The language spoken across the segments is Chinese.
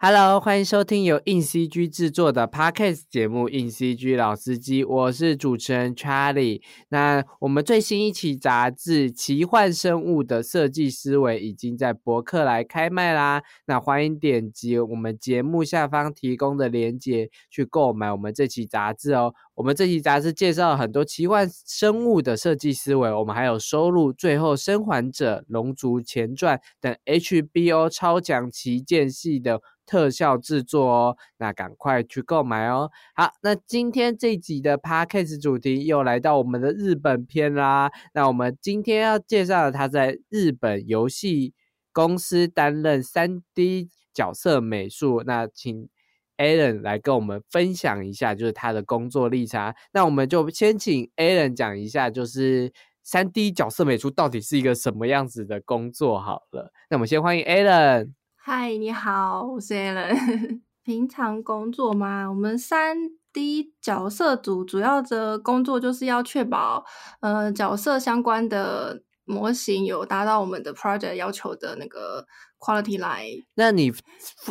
Hello，欢迎收听由硬 CG 制作的 Podcast 节目《硬 CG 老司机》，我是主持人 Charlie。那我们最新一期杂志《奇幻生物的设计思维》已经在博客来开卖啦。那欢迎点击我们节目下方提供的链接去购买我们这期杂志哦。我们这期杂志介绍了很多奇幻生物的设计思维，我们还有收录《最后生还者》《龙族前传》等 HBO 超强旗舰系的。特效制作哦，那赶快去购买哦。好，那今天这集的 podcast 主题又来到我们的日本篇啦。那我们今天要介绍的，他在日本游戏公司担任三 D 角色美术。那请 Alan 来跟我们分享一下，就是他的工作历程。那我们就先请 Alan 讲一下，就是三 D 角色美术到底是一个什么样子的工作。好了，那我们先欢迎 Alan。嗨，你好，我是 Alan。平常工作吗？我们三 D 角色组主要的工作就是要确保，呃，角色相关的模型有达到我们的 project 要求的那个 quality line。那你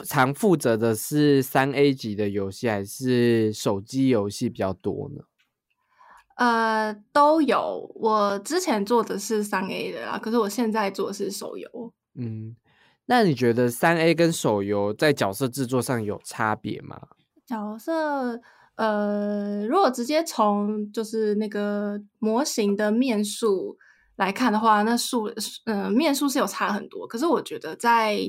常负责的是三 A 级的游戏，还是手机游戏比较多呢？呃，都有。我之前做的是三 A 的啦，可是我现在做的是手游。嗯。那你觉得三 A 跟手游在角色制作上有差别吗？角色，呃，如果直接从就是那个模型的面数来看的话，那数，呃，面数是有差很多。可是我觉得在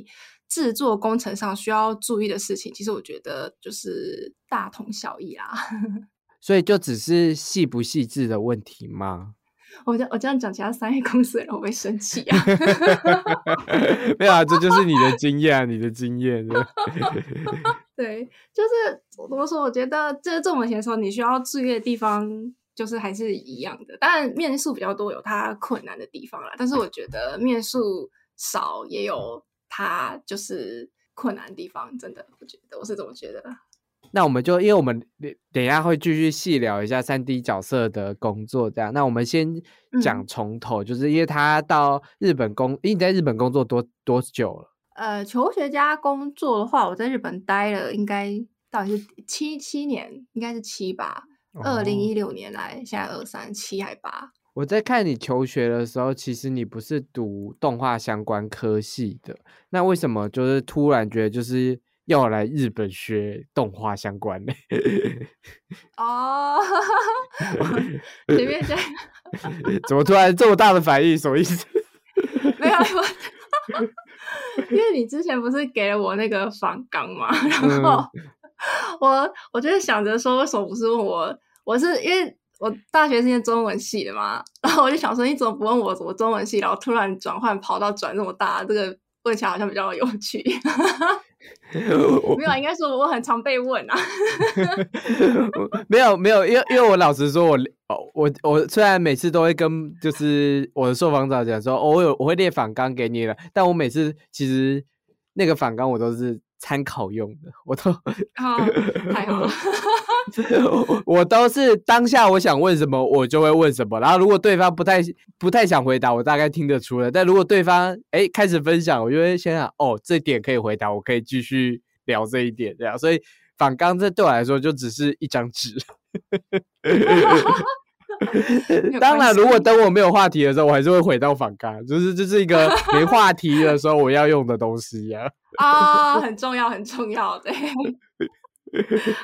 制作工程上需要注意的事情，其实我觉得就是大同小异啦。所以就只是细不细致的问题吗？我这我这样讲，其他商业公司的人会生气啊！没有啊，这就是你的经验啊，你的经验。对，就是怎么说？我觉得这这么前的时候，你需要注意的地方，就是还是一样的。当然，面数比较多有它困难的地方啦，但是我觉得面数少也有它就是困难的地方。真的，我觉得我是这么觉得。那我们就，因为我们等一下会继续细聊一下三 D 角色的工作，这样。那我们先讲从头，就是因为他到日本工，因为你在日本工作多多久了？呃，求学家工作的话，我在日本待了应该到底是七七年，应该是七吧。二零一六年来，现在二三七还八。我在看你求学的时候，其实你不是读动画相关科系的，那为什么就是突然觉得就是？要来日本学动画相关的 哦，随便讲，怎么突然这么大的反应？什么意思？没有，因为你之前不是给了我那个仿纲嘛，然后我我就想着说，为什么不是问我？我是因为我大学是念中文系的嘛，然后我就想说，你怎么不问我什么中文系？然后突然转换跑道转这么大，这个问起来好像比较有趣。没有，应该说我很常被问啊。没有没有，因为因为我老实说，我我我虽然每次都会跟就是我的受访者讲说，我有我会列反纲给你了，但我每次其实那个反纲我都是参考用的，我都太好了。我都是当下我想问什么，我就会问什么。然后如果对方不太不太想回答，我大概听得出来。但如果对方哎开始分享，我就会先想哦，这点可以回答，我可以继续聊这一点这样。所以反刚这对我来说就只是一张纸。当然，如果等我没有话题的时候，我还是会回到反刚，就是这是一个 没话题的时候我要用的东西呀。啊，很重要，很重要，对。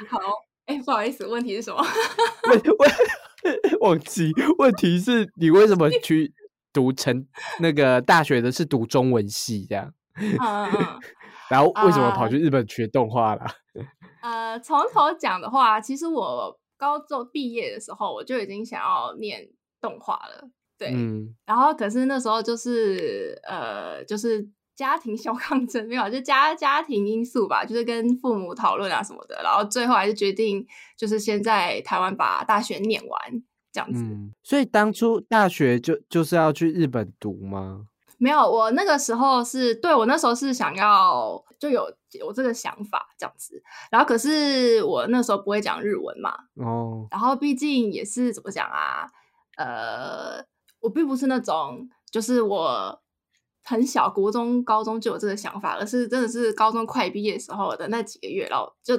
好。哎，不好意思，问题是什么？问问忘记，问题是你为什么去读成那个大学的是读中文系这样？嗯嗯。然后为什么跑去日本学动画了？呃，从头讲的话，其实我高中毕业的时候，我就已经想要念动画了。对，嗯。然后可是那时候就是呃，就是。家庭小抗争没有，就家家庭因素吧，就是跟父母讨论啊什么的，然后最后还是决定就是先在台湾把大学念完这样子。所以当初大学就就是要去日本读吗？没有，我那个时候是对我那时候是想要就有有这个想法这样子，然后可是我那时候不会讲日文嘛，哦，然后毕竟也是怎么讲啊，呃，我并不是那种就是我。很小，国中、高中就有这个想法，而是真的是高中快毕业时候的那几个月，然后就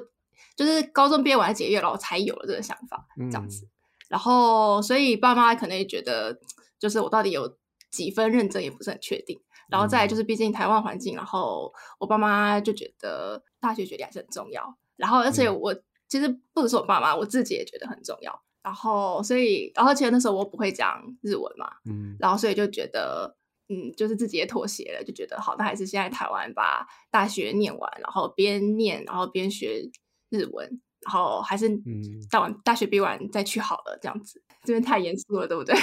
就是高中毕业完几个月，然后才有了这个想法，这样子。然后，所以爸妈可能也觉得，就是我到底有几分认真，也不是很确定。然后再就是，毕竟台湾环境，然后我爸妈就觉得大学学历还是很重要。然后，而且我其实不只是我爸妈，我自己也觉得很重要。然后，所以，然后其实那时候我不会讲日文嘛，嗯，然后所以就觉得，嗯，就是自己也妥协了，就觉得好，那还是先在台湾把大学念完，然后边念，然后边学日文，然后还是嗯，到完大学毕完再去好了，这样子，这边太严肃了，对不对？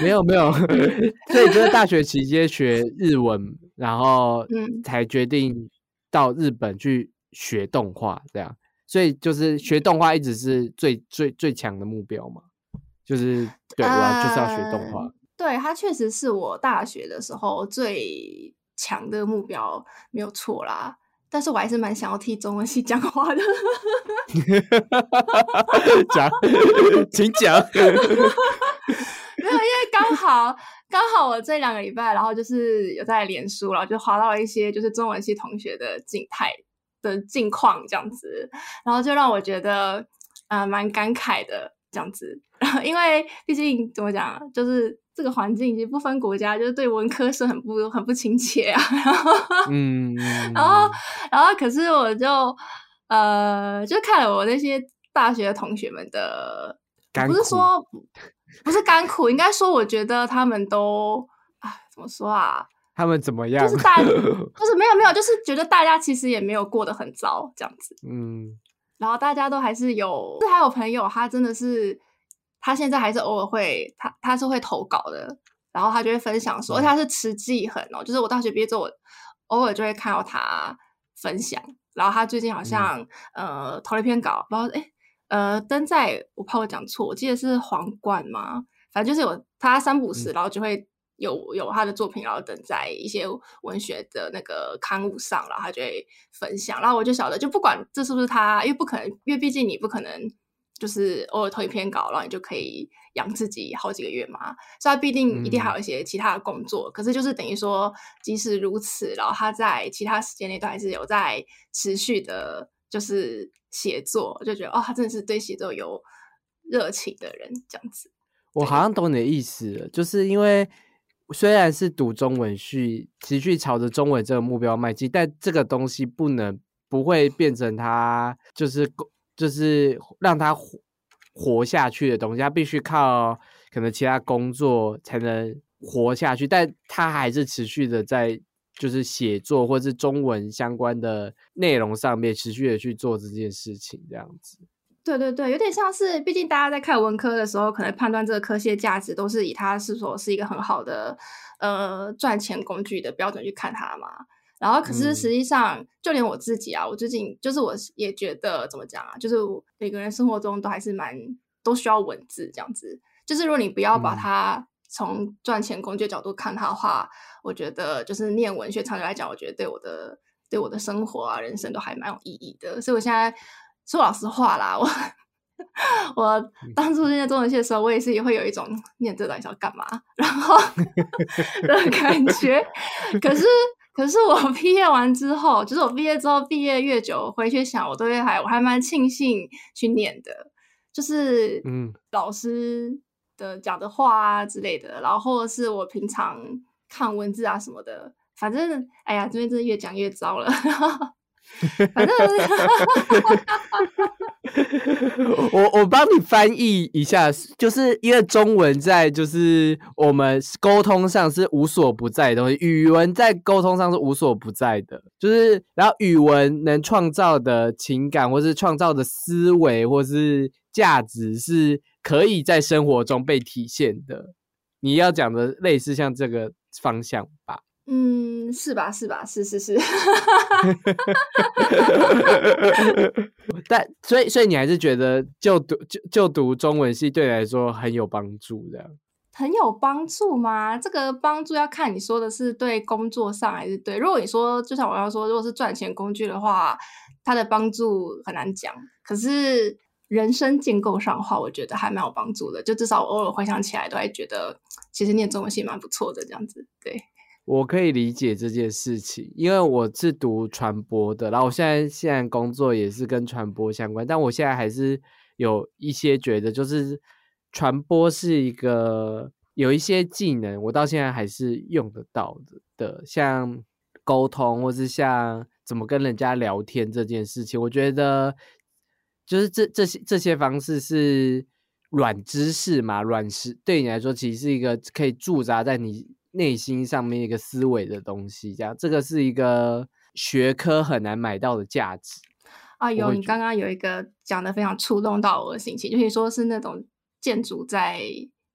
没有没有，所以就是大学期间学日文，然后嗯，才决定到日本去学动画，这样。所以就是学动画一直是最最最强的目标嘛，就是对，我要就是要学动画。对，它确实是我大学的时候最强的目标，没有错啦。但是我还是蛮想要替中文系讲话的。讲，请讲。因为刚好刚好我这两个礼拜，然后就是有在脸书，然后就划到了一些就是中文系同学的静态。的近况这样子，然后就让我觉得啊蛮感慨的这样子，因为毕竟怎么讲，就是这个环境已经不分国家，就是对文科是很不很不亲切啊。然后，嗯，然后，然后，可是我就呃，就看了我那些大学同学们的，不是说不是甘苦，应该说我觉得他们都啊，怎么说啊？他们怎么样？就是大，就是没有没有，就是觉得大家其实也没有过得很糟这样子。嗯，然后大家都还是有，是还有朋友，他真的是，他现在还是偶尔会，他他是会投稿的，然后他就会分享说，而且他是持记很哦，就是我大学毕业之后，我偶尔就会看到他分享，然后他最近好像呃投了一篇稿，不知道哎呃登在我怕我讲错，我记得是皇冠嘛？反正就是有他三不时，然后就会。有有他的作品，然后登在一些文学的那个刊物上，然后他就会分享，然后我就晓得，就不管这是不是他，因为不可能，因为毕竟你不可能就是偶尔投一篇稿，然后你就可以养自己好几个月嘛，所以他必定一定还有一些其他的工作。可是就是等于说，即使如此，然后他在其他时间内都还是有在持续的，就是写作，就觉得哦，他真的是对写作有热情的人，这样子。我好像懂你的意思，就是因为。虽然是读中文系，持续朝着中文这个目标迈进，但这个东西不能不会变成他就是就是让他活活下去的东西，他必须靠可能其他工作才能活下去，但他还是持续的在就是写作或是中文相关的内容上面持续的去做这件事情，这样子。对对对，有点像是，毕竟大家在看文科的时候，可能判断这个科系的价值都是以它是否是一个很好的呃赚钱工具的标准去看它嘛。然后，可是实际上，就连我自己啊，我最近就是我也觉得怎么讲啊，就是每个人生活中都还是蛮都需要文字这样子。就是如果你不要把它从赚钱工具角度看它的话，我觉得就是念文学长久来讲，我觉得对我的对我的生活啊人生都还蛮有意义的。所以我现在。说老实话啦，我 我当初念中文系的时候，我也是也会有一种念这到底是要干嘛，然后 的感觉。可是，可是我毕业完之后，就是我毕业之后，毕业越久回去想，我都会还我还蛮庆幸去念的，就是嗯，老师的讲的话啊之类的，然后或者是我平常看文字啊什么的，反正哎呀，这边真的越讲越糟了。反正 我我帮你翻译一下，就是因为中文在就是我们沟通上是无所不在的东西，语文在沟通上是无所不在的，就是然后语文能创造的情感，或是创造的思维，或是价值，是可以在生活中被体现的。你要讲的类似像这个方向吧。嗯，是吧？是吧？是是是。但所以所以你还是觉得就读就就读中文系对你来说很有帮助的？很有帮助吗？这个帮助要看你说的是对工作上还是对。如果你说就像我要说，如果是赚钱工具的话，它的帮助很难讲。可是人生建构上的话，我觉得还蛮有帮助的。就至少偶尔回想起来，都还觉得其实念中文系蛮不错的这样子。对，我可以理解这件事情，因为我是读传播的，然后我现在现在工作也是跟传播相关，但我现在还是有一些觉得，就是传播是一个有一些技能，我到现在还是用得到的的，像沟通或是像怎么跟人家聊天这件事情，我觉得。就是这这些这些方式是软知识嘛，软实对你来说其实是一个可以驻扎在你内心上面一个思维的东西，这样这个是一个学科很难买到的价值啊。有你刚刚有一个讲的非常触动到我的心情，就是说是那种建筑在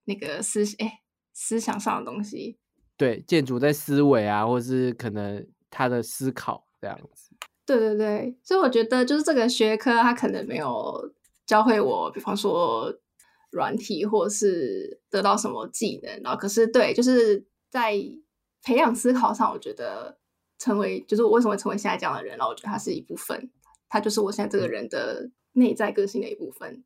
那个思哎思想上的东西，对，建筑在思维啊，或是可能他的思考这样子。对对对，所以我觉得就是这个学科，它可能没有教会我，比方说软体，或是得到什么技能。然后，可是对，就是在培养思考上，我觉得成为就是我为什么会成为现在这样的人，然后我觉得它是一部分，它就是我现在这个人的内在个性的一部分。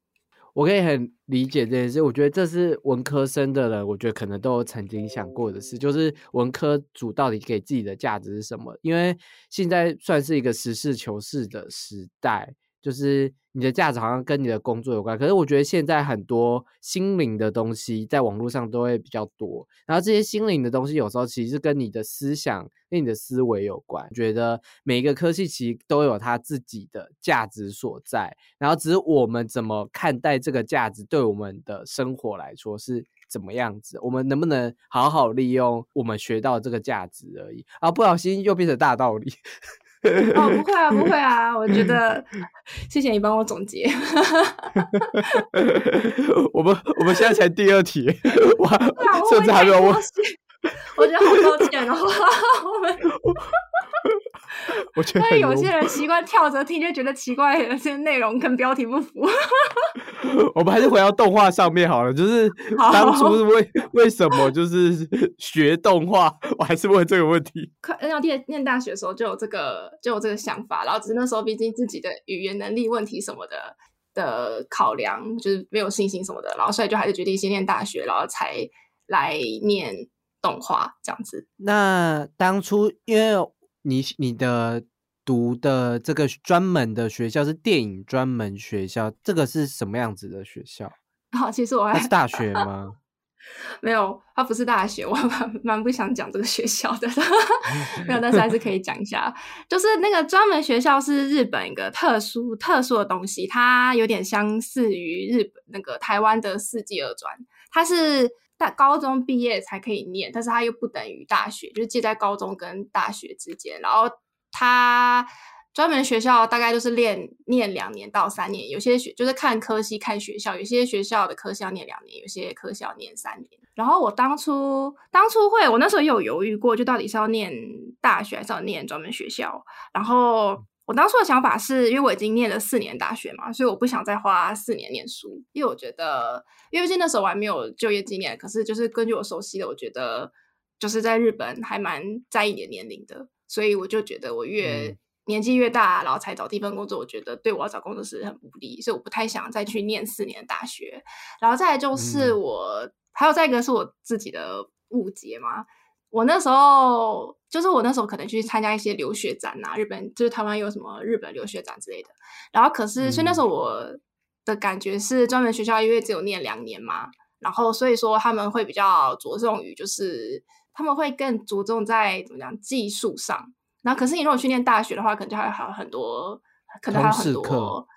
我可以很理解这件事，我觉得这是文科生的人，我觉得可能都曾经想过的事，就是文科组到底给自己的价值是什么？因为现在算是一个实事求是的时代。就是你的价值好像跟你的工作有关，可是我觉得现在很多心灵的东西在网络上都会比较多，然后这些心灵的东西有时候其实跟你的思想、跟你的思维有关。觉得每一个科技其实都有它自己的价值所在，然后只是我们怎么看待这个价值，对我们的生活来说是怎么样子，我们能不能好好利用我们学到这个价值而已。啊，不小心又变成大道理。哦，不会啊，不会啊，我觉得 谢谢你帮我总结。我们我们现在才第二题，我，甚至还没有问。我觉得好抱歉哦，我们。我觉得有些人 习惯跳着听，就觉得奇怪，有些内容跟标题不符。我们还是回到动画上面好了，就是当初是为为什么就是学动画，我还是问这个问题。快，要念念大学的时候就有这个就有这个想法，然后只是那时候毕竟自己的语言能力问题什么的的考量，就是没有信心什么的，然后所以就还是决定先念大学，然后才来念动画这样子。那当初因为。你你的读的这个专门的学校是电影专门学校，这个是什么样子的学校？好，其实我还是大学 吗？没有，它不是大学，我蛮蛮不想讲这个学校的。没有，但是还是可以讲一下，就是那个专门学校是日本一个特殊特殊的东西，它有点相似于日本那个台湾的四季二专，它是。在高中毕业才可以念，但是它又不等于大学，就是介在高中跟大学之间。然后它专门学校大概就是练念两年到三年，有些学就是看科系看学校，有些学校的科系要念两年，有些科系要念三年。然后我当初当初会，我那时候有犹豫过，就到底是要念大学还是要念专门学校，然后。我当初的想法是因为我已经念了四年大学嘛，所以我不想再花四年念书。因为我觉得，因为毕竟那时候我还没有就业经验，可是就是根据我熟悉的，我觉得就是在日本还蛮在意你的年龄的，所以我就觉得我越年纪越大，然后才找第一份工作，我觉得对我要找工作是很不利，所以我不太想再去念四年大学。然后再就是我还有再一个是我自己的误解嘛。我那时候就是我那时候可能去参加一些留学展啊，日本就是台湾有什么日本留学展之类的。然后可是，所以那时候我的感觉是，专门学校因为只有念两年嘛，然后所以说他们会比较着重于，就是他们会更着重在怎么讲技术上。然后可是你如果去念大学的话，可能就还还有很多，可能还有很多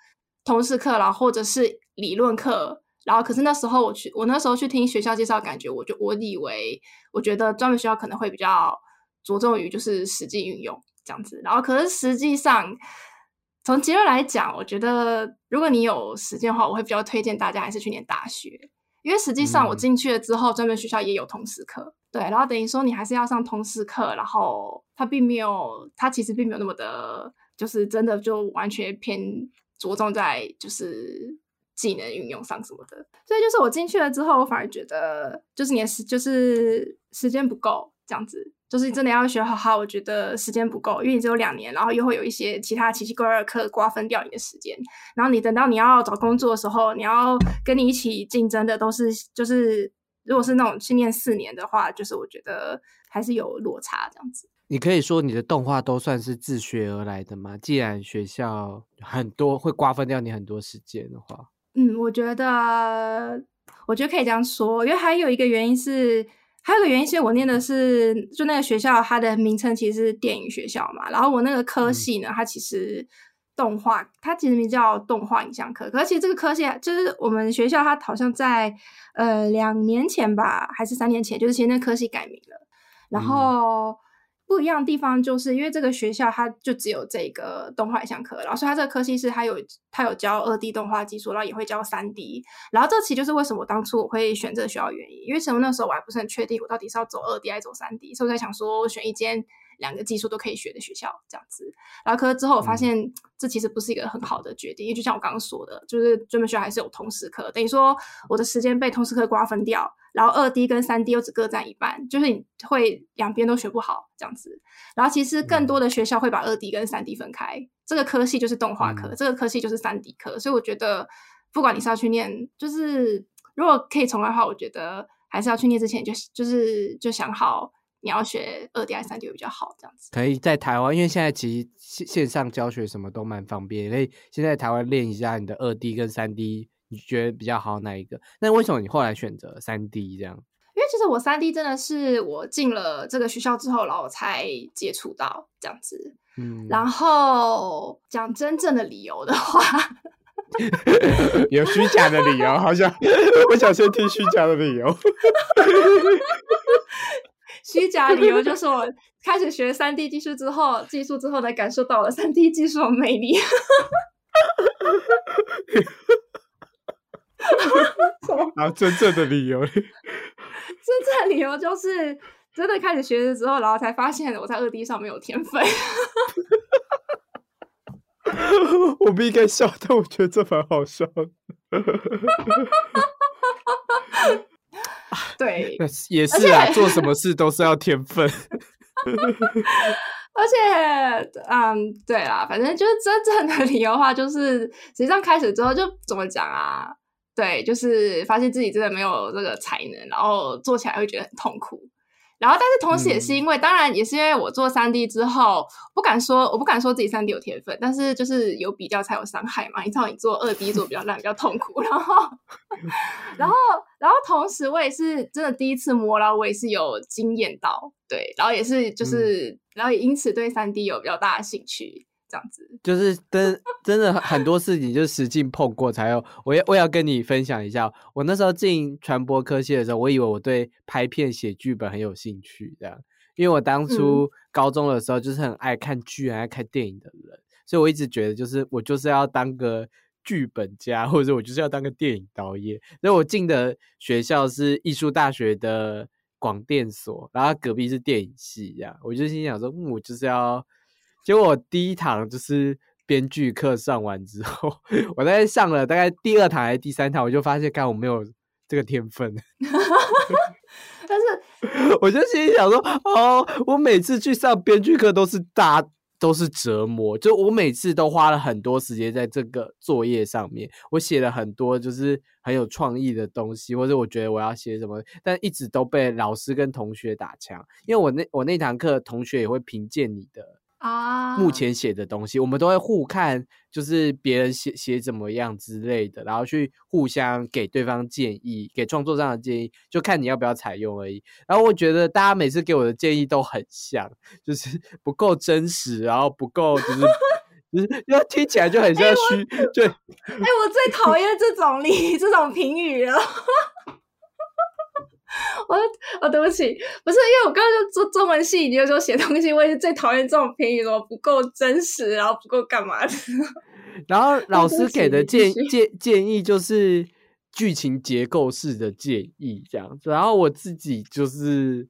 通识课，然后或者是理论课。然后，可是那时候我去，我那时候去听学校介绍，感觉我就我以为，我觉得专门学校可能会比较着重于就是实际运用这样子。然后，可是实际上从结论来讲，我觉得如果你有时间的话，我会比较推荐大家还是去念大学，因为实际上我进去了之后，专门学校也有通识课，对，然后等于说你还是要上通识课，然后它并没有，它其实并没有那么的，就是真的就完全偏着重在就是。技能运用上什么的，所以就是我进去了之后，我反而觉得就是你的时就是时间不够，这样子。就是真的要学好好，我觉得时间不够，因为你只有两年，然后又会有一些其他奇奇怪怪的课瓜分掉你的时间。然后你等到你要找工作的时候，你要跟你一起竞争的都是，就是如果是那种训练四年的话，就是我觉得还是有落差这样子。你可以说你的动画都算是自学而来的吗？既然学校很多会瓜分掉你很多时间的话，嗯，我觉得我觉得可以这样说，因为还有一个原因是。还有个原因是我念的是，就那个学校，它的名称其实是电影学校嘛。然后我那个科系呢，它其实动画，它其实名叫动画影像科。可是其实这个科系就是我们学校，它好像在呃两年前吧，还是三年前，就是其实那科系改名了。然后。不一样的地方就是因为这个学校它就只有这个动画影像科，然后所以它这个科系是它有它有教二 D 动画技术，然后也会教三 D，然后这其实就是为什么当初我会选这个学校原因，因为什么那时候我还不是很确定我到底是要走二 D 还是走三 D，所以我在想说选一间。两个技术都可以学的学校这样子，然后可是之后我发现这其实不是一个很好的决定，因为就像我刚刚说的，就是专门学校还是有通识课，等于说我的时间被通识课瓜分掉，然后二 D 跟三 D 又只各占一半，就是你会两边都学不好这样子。然后其实更多的学校会把二 D 跟三 D 分开，这个科系就是动画科，这个科系就是三 D 科，所以我觉得不管你是要去念，就是如果可以重来的话，我觉得还是要去念之前就就是就想好。你要学二 D 还是三 D 比较好？这样子可以在台湾，因为现在其实线线上教学什么都蛮方便，可以先在台湾练一下你的二 D 跟三 D，你觉得比较好哪一个？那为什么你后来选择三 D 这样？因为其实我三 D 真的是我进了这个学校之后，然后我才接触到这样子。嗯，然后讲真正的理由的话，有虚假的理由，好像我想先听虚假的理由。虚假理由就是我开始学三 D 技术之后，技术之后才感受到了三 D 技术的魅力。然后真正的理由，真正的理由就是真的开始学了之后，然后才发现我在二 D 上没有天分。我不应该笑，但我觉得这蛮好笑的。对，也是啊，做什么事都是要天分。而且，嗯，对啦，反正就是真正的理由的话，就是实际上开始之后就怎么讲啊？对，就是发现自己真的没有这个才能，然后做起来会觉得很痛苦。然后，但是同时也是因为，当然也是因为我做三 D 之后，不敢说，我不敢说自己三 D 有天分，但是就是有比较才有伤害嘛。你知道，你做二 D 做比较烂，比较痛苦。然后，然后，然后同时我也是真的第一次摸，然后我也是有惊艳到，对，然后也是就是，然后也因此对三 D 有比较大的兴趣。这样子就是 真真的很多事情，就是实际碰过才有。我要我要跟你分享一下，我那时候进传播科系的时候，我以为我对拍片写剧本很有兴趣，这样，因为我当初高中的时候就是很爱看剧、爱看电影的人，所以我一直觉得就是我就是要当个剧本家，或者我就是要当个电影导演。所以我进的学校是艺术大学的广电所，然后隔壁是电影系，这样，我就心想说，嗯，我就是要。结果我第一堂就是编剧课上完之后，我在上了大概第二堂还是第三堂，我就发现，看我没有这个天分。但是，我就心里想说，哦，我每次去上编剧课都是大都是折磨，就我每次都花了很多时间在这个作业上面，我写了很多就是很有创意的东西，或者我觉得我要写什么，但一直都被老师跟同学打枪，因为我那我那堂课同学也会评鉴你的。啊，目前写的东西，我们都会互看，就是别人写写怎么样之类的，然后去互相给对方建议，给创作上的建议，就看你要不要采用而已。然后我觉得大家每次给我的建议都很像，就是 不够真实，然后不够就是就是，听起来就很像虚。对，哎，我最讨厌这种你这种评语了。我哦，对不起，不是因为我刚刚就做中文系，你就说写东西，我也是最讨厌这种评语，说不够真实，然后不够干嘛的。然后 老师给的建建建议就是剧情结构式的建议这样子，然后我自己就是。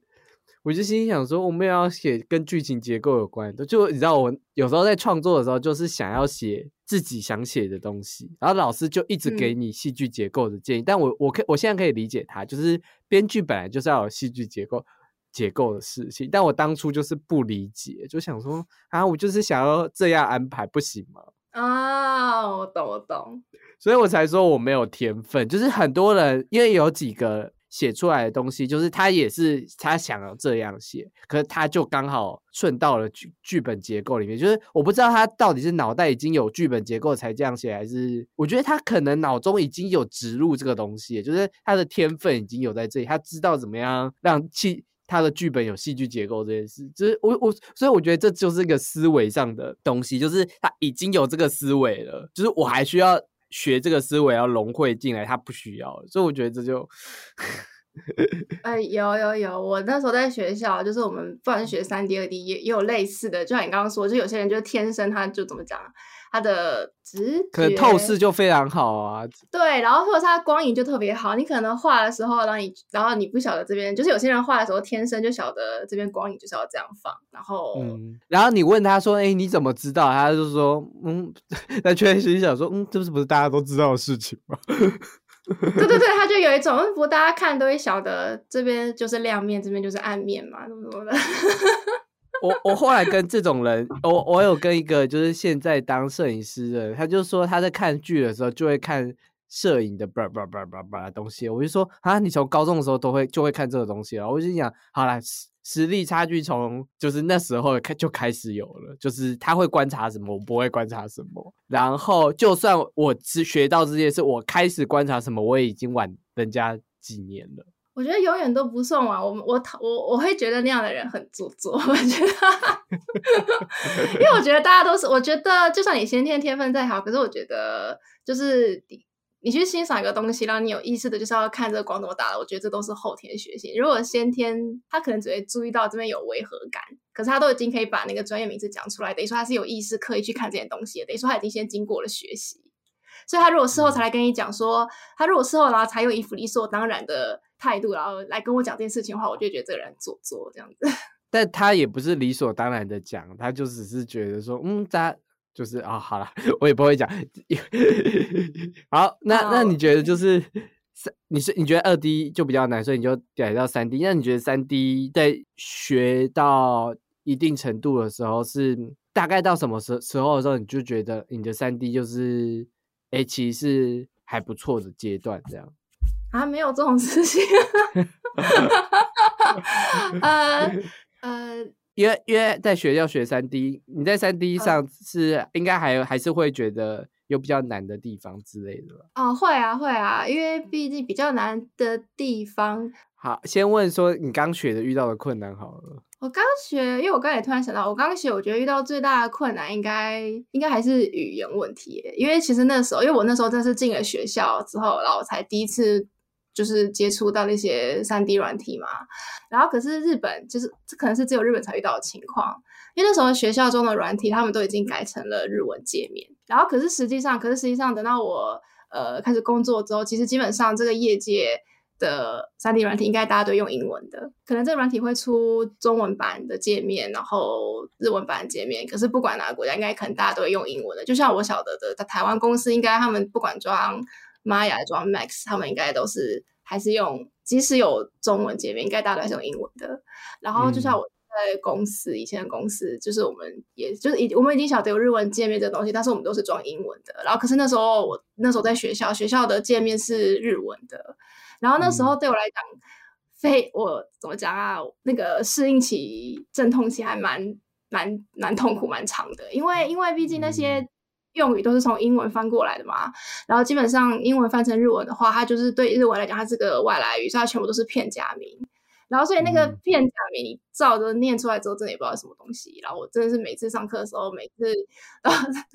我就心想说，我们要写跟剧情结构有关的，就你知道，我有时候在创作的时候，就是想要写自己想写的东西，然后老师就一直给你戏剧结构的建议。但我我可我现在可以理解他，就是编剧本来就是要有戏剧结构，结构的事情。但我当初就是不理解，就想说啊，我就是想要这样安排，不行吗？啊，我懂，我懂，所以我才说我没有天分。就是很多人，因为有几个写出来的东西，就是他也是他想要这样写，可是他就刚好顺到了剧剧本结构里面。就是我不知道他到底是脑袋已经有剧本结构才这样写，还是我觉得他可能脑中已经有植入这个东西，就是他的天分已经有在这里，他知道怎么样让气。他的剧本有戏剧结构这件事，就是我我，所以我觉得这就是一个思维上的东西，就是他已经有这个思维了，就是我还需要学这个思维要融汇进来，他不需要，所以我觉得这就，哎，有有有，我那时候在学校，就是我们不管是学三 D 二 D 也也有类似的，就像你刚刚说，就有些人就天生他就怎么讲。他的直可能透视就非常好啊，对，然后或者是他光影就特别好。你可能画的时候，然后你然后你不晓得这边，就是有些人画的时候天生就晓得这边光影就是要这样放，然后，嗯，然后你问他说：“哎，你怎么知道？”他就说：“嗯。”那确实想说：“嗯，这不是不是大家都知道的事情吗？”对对对，他就有一种，不过大家看都会晓得这边就是亮面，这边就是暗面嘛，怎么怎么的。我我后来跟这种人，我我有跟一个就是现在当摄影师的，他就说他在看剧的时候就会看摄影的叭叭叭叭叭的东西，我就说啊，你从高中的时候都会就会看这个东西了，我就想好了，实力差距从就是那时候开就开始有了，就是他会观察什么，我不会观察什么，然后就算我只学到这件事，我开始观察什么，我也已经晚人家几年了。我觉得永远都不送啊！我我我我会觉得那样的人很做作。我觉得，因为我觉得大家都是，我觉得就算你先天天分再好，可是我觉得就是你去欣赏一个东西，然后你有意识的就是要看这个光多大了。我觉得这都是后天学习。如果先天他可能只会注意到这边有违和感，可是他都已经可以把那个专业名字讲出来，等于说他是有意识刻意去看这件东西，等于说他已经先经过了学习。所以他如果事后才来跟你讲说，他如果事后然后才有一副理所当然的态度，然后来跟我讲这件事情的话，我就觉得这个人做作这样子。但他也不是理所当然的讲，他就只是觉得说，嗯，他就是啊，好了，我也不会讲。好，那那你觉得就是三，你是你觉得二 D 就比较难，所以你就改到三 D。那你觉得三 D 在学到一定程度的时候，是大概到什么时时候的时候，你就觉得你的三 D 就是？哎，其实还不错的阶段，这样啊，没有这种事情。呃 呃，因为因为在学校学三 D，你在三 D 上是应该还还是会觉得有比较难的地方之类的吧？哦，会啊会啊，因为毕竟比较难的地方。好，先问说你刚学的遇到的困难好了。我刚学，因为我刚才突然想到，我刚学，我觉得遇到最大的困难应该应该还是语言问题。因为其实那时候，因为我那时候真是进了学校之后，然后才第一次就是接触到那些三 D 软体嘛。然后可是日本，就是这可能是只有日本才遇到的情况，因为那时候学校中的软体他们都已经改成了日文界面。然后可是实际上，可是实际上等到我呃开始工作之后，其实基本上这个业界。的三 D 软体应该大家都用英文的，可能这个软体会出中文版的界面，然后日文版的界面。可是不管哪个国家，应该可能大家都会用英文的。就像我晓得的，在台湾公司，应该他们不管装 Maya 装 Max，他们应该都是还是用，即使有中文界面，应该大家都是用英文的。然后就像我在公司以前的公司，就是我们也就是已我们已经晓得有日文界面这东西，但是我们都是装英文的。然后可是那时候我那时候在学校，学校的界面是日文的。然后那时候对我来讲，非我怎么讲啊？那个适应期、阵痛期还蛮蛮蛮痛苦、蛮长的，因为因为毕竟那些用语都是从英文翻过来的嘛。然后基本上英文翻成日文的话，它就是对日文来讲，它是个外来语，所以它全部都是片假名。然后所以那个片假名，你照着念出来之后，真的也不知道什么东西。然后我真的是每次上课的时候，每次。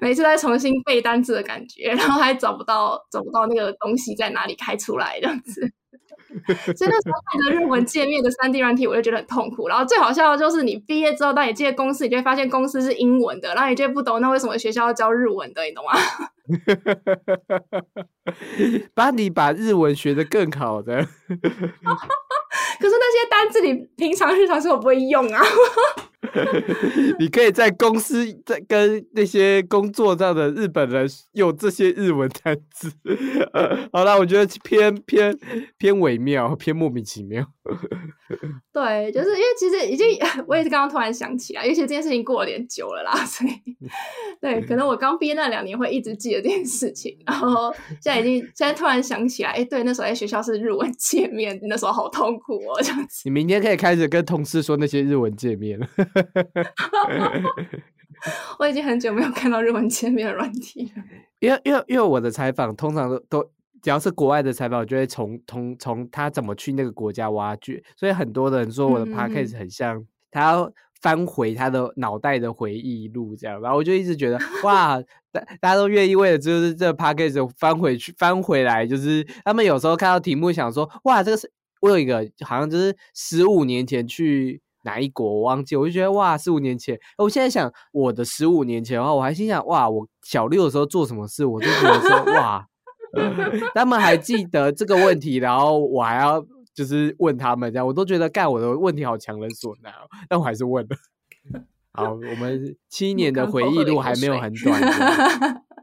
每次在重新背单词的感觉，然后还找不到找不到那个东西在哪里开出来这样子，所以那时候看着日文界面的三 D 软体，我就觉得很痛苦。然后最好笑的就是你毕业之后，当你进公司，你就会发现公司是英文的，然后你就不懂那为什么学校要教日文的，你懂吗？把你把日文学的更好的，可是那些单字你平常日常生活不会用啊。你可以在公司在跟那些工作上的日本人用这些日文单词。好了，我觉得偏偏偏微妙，偏莫名其妙。对，就是因为其实已经，我也是刚刚突然想起来，尤其这件事情过了点久了啦，所以 对，可能我刚毕业那两年会一直记得这件事情，然后现在已经现在突然想起来，哎，对，那时候在学校是日文界面，那时候好痛苦哦，这样子。你明天可以开始跟同事说那些日文界面了。我已经很久没有看到日文界面的软体了。因为因为因为我的采访通常都都只要是国外的采访，我就会从从从他怎么去那个国家挖掘，所以很多人说我的 podcast 很像他要翻回他的脑袋的回忆录这样，然后我就一直觉得 哇，大大家都愿意为了就是这 podcast 翻回去翻回来，就是他们有时候看到题目想说哇，这个是我有一个好像就是十五年前去。哪一国我忘记，我就觉得哇，十五年前，我现在想我的十五年前的话，我还心想哇，我小六的时候做什么事，我就觉得说 哇，他们还记得这个问题，然后我还要就是问他们这样，我都觉得干我的问题好强人所难，但我还是问了。好，我们七年的回忆录还没有很短。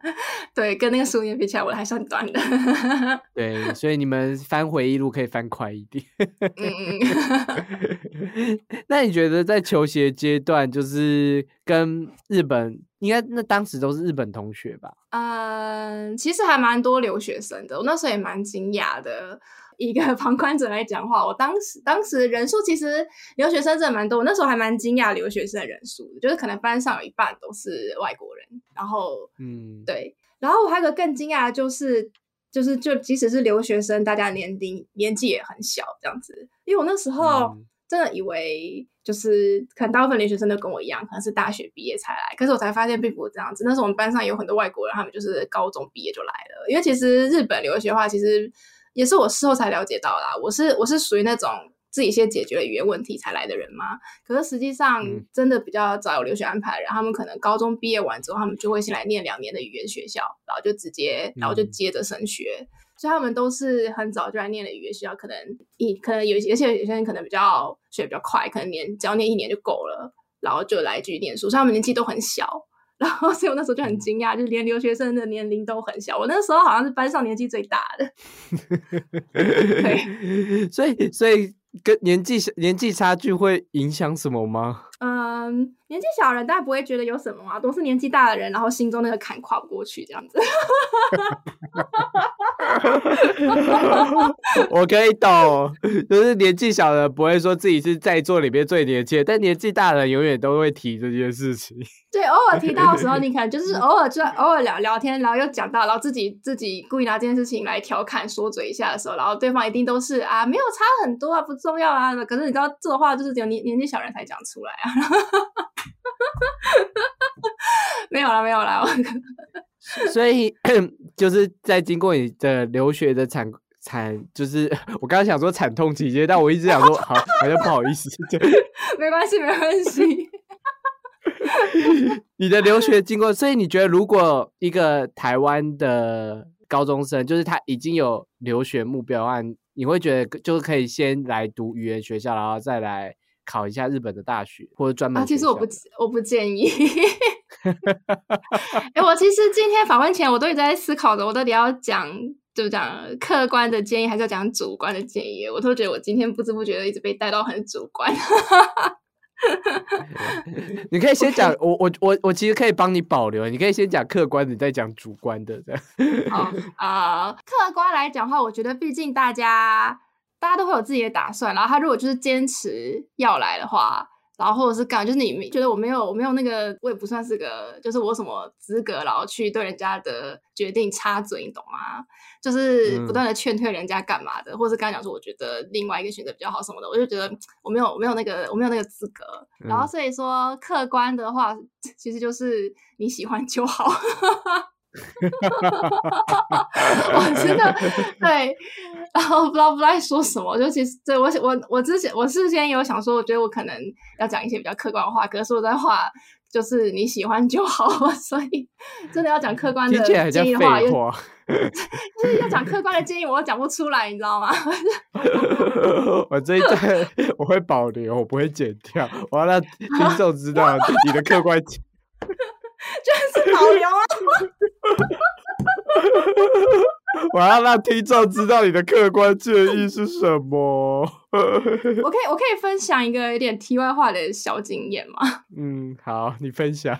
对，跟那个十五年比起来，我还是很短的。对，所以你们翻回忆录可以翻快一点。嗯嗯。那你觉得在求学阶段，就是跟日本，应该那当时都是日本同学吧？嗯，其实还蛮多留学生的，我那时候也蛮惊讶的。一个 旁观者来讲话，我当时当时人数其实留学生真的蛮多，我那时候还蛮惊讶留学生的人数，就是可能班上有一半都是外国人，然后嗯对，然后我还有个更惊讶的就是就是就即使是留学生，大家年龄年纪也很小这样子，因为我那时候真的以为就是可能大部分留学生都跟我一样，可能是大学毕业才来，可是我才发现并不是这样子，那时候我们班上有很多外国人，他们就是高中毕业就来了，因为其实日本留学的话，其实。也是我事后才了解到啦，我是我是属于那种自己先解决了语言问题才来的人吗？可是实际上真的比较早有留学安排然后，他们可能高中毕业完之后，他们就会先来念两年的语言学校，然后就直接然后就接着升学，所以他们都是很早就来念了语言学校，可能一可能有而且有些人可能比较学比较快，可能年只要念一年就够了，然后就来继续念书，所以他们年纪都很小。然后，所以我那时候就很惊讶，就是连留学生的年龄都很小。我那时候好像是班上年纪最大的。对，所以，所以跟年纪年纪差距会影响什么吗？嗯，年纪小的人大家不会觉得有什么啊，都是年纪大的人，然后心中那个坎跨不过去这样子。我可以懂，就是年纪小的不会说自己是在座里面最年轻，但年纪大的永远都会提这件事情。对，偶尔提到的时候，你可能就是 偶尔就偶尔聊聊天，然后又讲到，然后自己自己故意拿这件事情来调侃说嘴一下的时候，然后对方一定都是啊，没有差很多啊，不重要啊。可是你知道这话就是只有年年纪小人才讲出来啊。没有啦，没有啦。所以 就是在经过你的留学的惨惨，就是 我刚刚想说惨痛期间，但我一直想说好，好像不好意思。没关系，没关系。你的留学经过，所以你觉得如果一个台湾的高中生，就是他已经有留学目标的话，你会觉得就是可以先来读语言学校，然后再来。考一下日本的大学或者专门啊，其实我不我不建议。哎，我其实今天访问前我都一直在思考着，我到底要讲就讲客观的建议，还是要讲主观的建议？我都觉得我今天不知不觉的一直被带到很主观。你可以先讲，我我我我其实可以帮你保留，你可以先讲客观，你再讲主观的。好 啊，客观来讲话，我觉得毕竟大家。大家都会有自己的打算，然后他如果就是坚持要来的话，然后或者是干，就是你觉得我没有我没有那个，我也不算是个，就是我什么资格，然后去对人家的决定插嘴，你懂吗？就是不断的劝退人家干嘛的，或者是刚讲说我觉得另外一个选择比较好什么的，我就觉得我没有我没有那个我没有那个资格，然后所以说客观的话，其实就是你喜欢就好。我真的 对，然后不知道不知道说什么。就其实对我我我之前我事先有想说，我觉得我可能要讲一些比较客观的话，可是我在话就是你喜欢就好。所以真的要讲客观的建议的话，就是要讲客观的建议，我讲不出来，你知道吗？我这一段我会保留，我不会剪掉，我要让听众知道你的客观。就是导游啊！我要让听众知道你的客观建议是什么。我可以，我可以分享一个有点题外话的小经验吗？嗯，好，你分享。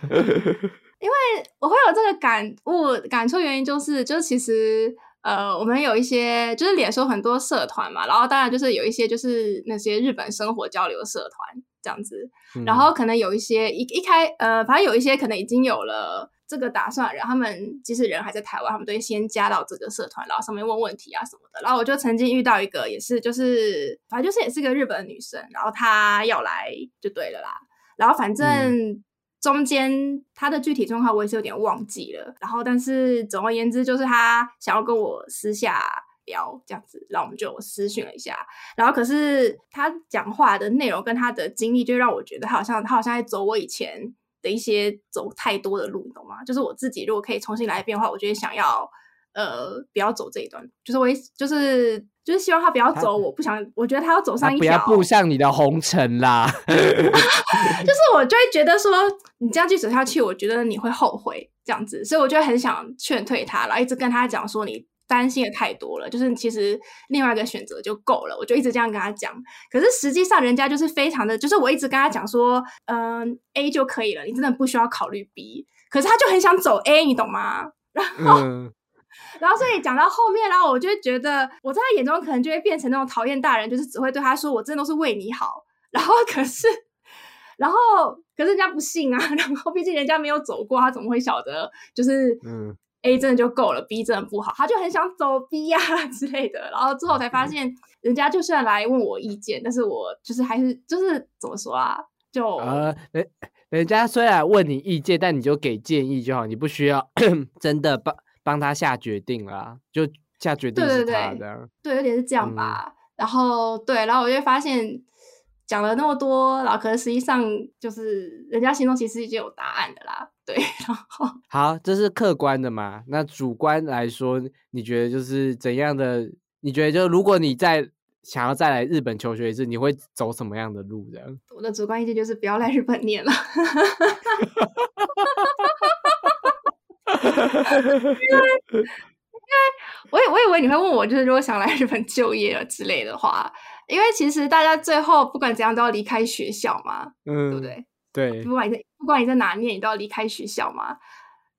因为我会有这个感悟感触，原因就是，就是其实呃，我们有一些就是脸书很多社团嘛，然后当然就是有一些就是那些日本生活交流社团这样子，然后可能有一些一一开呃，反正有一些可能已经有了。这个打算，然后他们即使人还在台湾，他们都会先加到这个社团，然后上面问问题啊什么的。然后我就曾经遇到一个，也是就是反正就是也是个日本的女生，然后她要来就对了啦。然后反正中间她的具体状况我也是有点忘记了。然后但是总而言之，就是她想要跟我私下聊这样子，然后我们就私讯了一下。然后可是他讲话的内容跟他的经历，就让我觉得他好像他好像在走我以前。的一些走太多的路，你懂吗？就是我自己如果可以重新来一遍的话，我觉得想要呃不要走这一段，就是我就是就是希望他不要走，我不想，我觉得他要走上一条不要步上你的红尘啦。就是我就会觉得说你这样去走下去，我觉得你会后悔这样子，所以我就很想劝退他，然后一直跟他讲说你。担心的太多了，就是其实另外一个选择就够了，我就一直这样跟他讲。可是实际上人家就是非常的，就是我一直跟他讲说，嗯，A 就可以了，你真的不需要考虑 B。可是他就很想走 A，你懂吗？然后，然后所以讲到后面，然后我就觉得我在他眼中可能就会变成那种讨厌大人，就是只会对他说我真的都是为你好。然后可是，然后可是人家不信啊，然后毕竟人家没有走过，他怎么会晓得？就是嗯。A 真的就够了，B 真的不好，他就很想走 B 呀 之类的，然后之后才发现，人家就算来问我意见，但是我就是还是就是怎么说啊？就呃，人人家虽然问你意见，但你就给建议就好，你不需要 真的帮帮他下决定啦，就下决定是他的，对，有点是这样吧。然后对，然后我就发现。讲了那么多，然后可能实际上就是人家心中其实已经有答案的啦。对，然后好，这是客观的嘛？那主观来说，你觉得就是怎样的？你觉得就如果你在想要再来日本求学一次，你会走什么样的路？这样？我的主观意见就是不要来日本念了。因为因为我以我以为你会问我，就是如果想来日本就业了之类的话。因为其实大家最后不管怎样都要离开学校嘛，嗯，对不对？对，不管你在不管你在哪念，你都要离开学校嘛。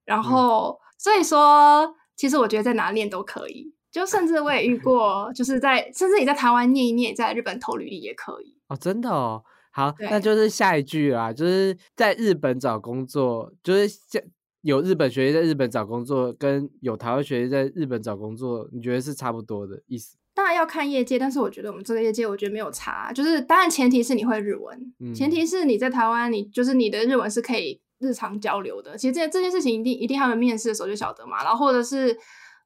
然后所以说，其实我觉得在哪念都可以。就甚至我也遇过，就是在甚至你在台湾念一念，在日本投履历也可以。哦，真的哦。好，那就是下一句啦，就是在日本找工作，就是像有日本学习在日本找工作，跟有台湾学习在日本找工作，你觉得是差不多的意思？当然要看业界，但是我觉得我们这个业界，我觉得没有差。就是当然前提是你会日文，前提是你在台湾，你就是你的日文是可以日常交流的。其实这这件事情一定一定他们面试的时候就晓得嘛，然后或者是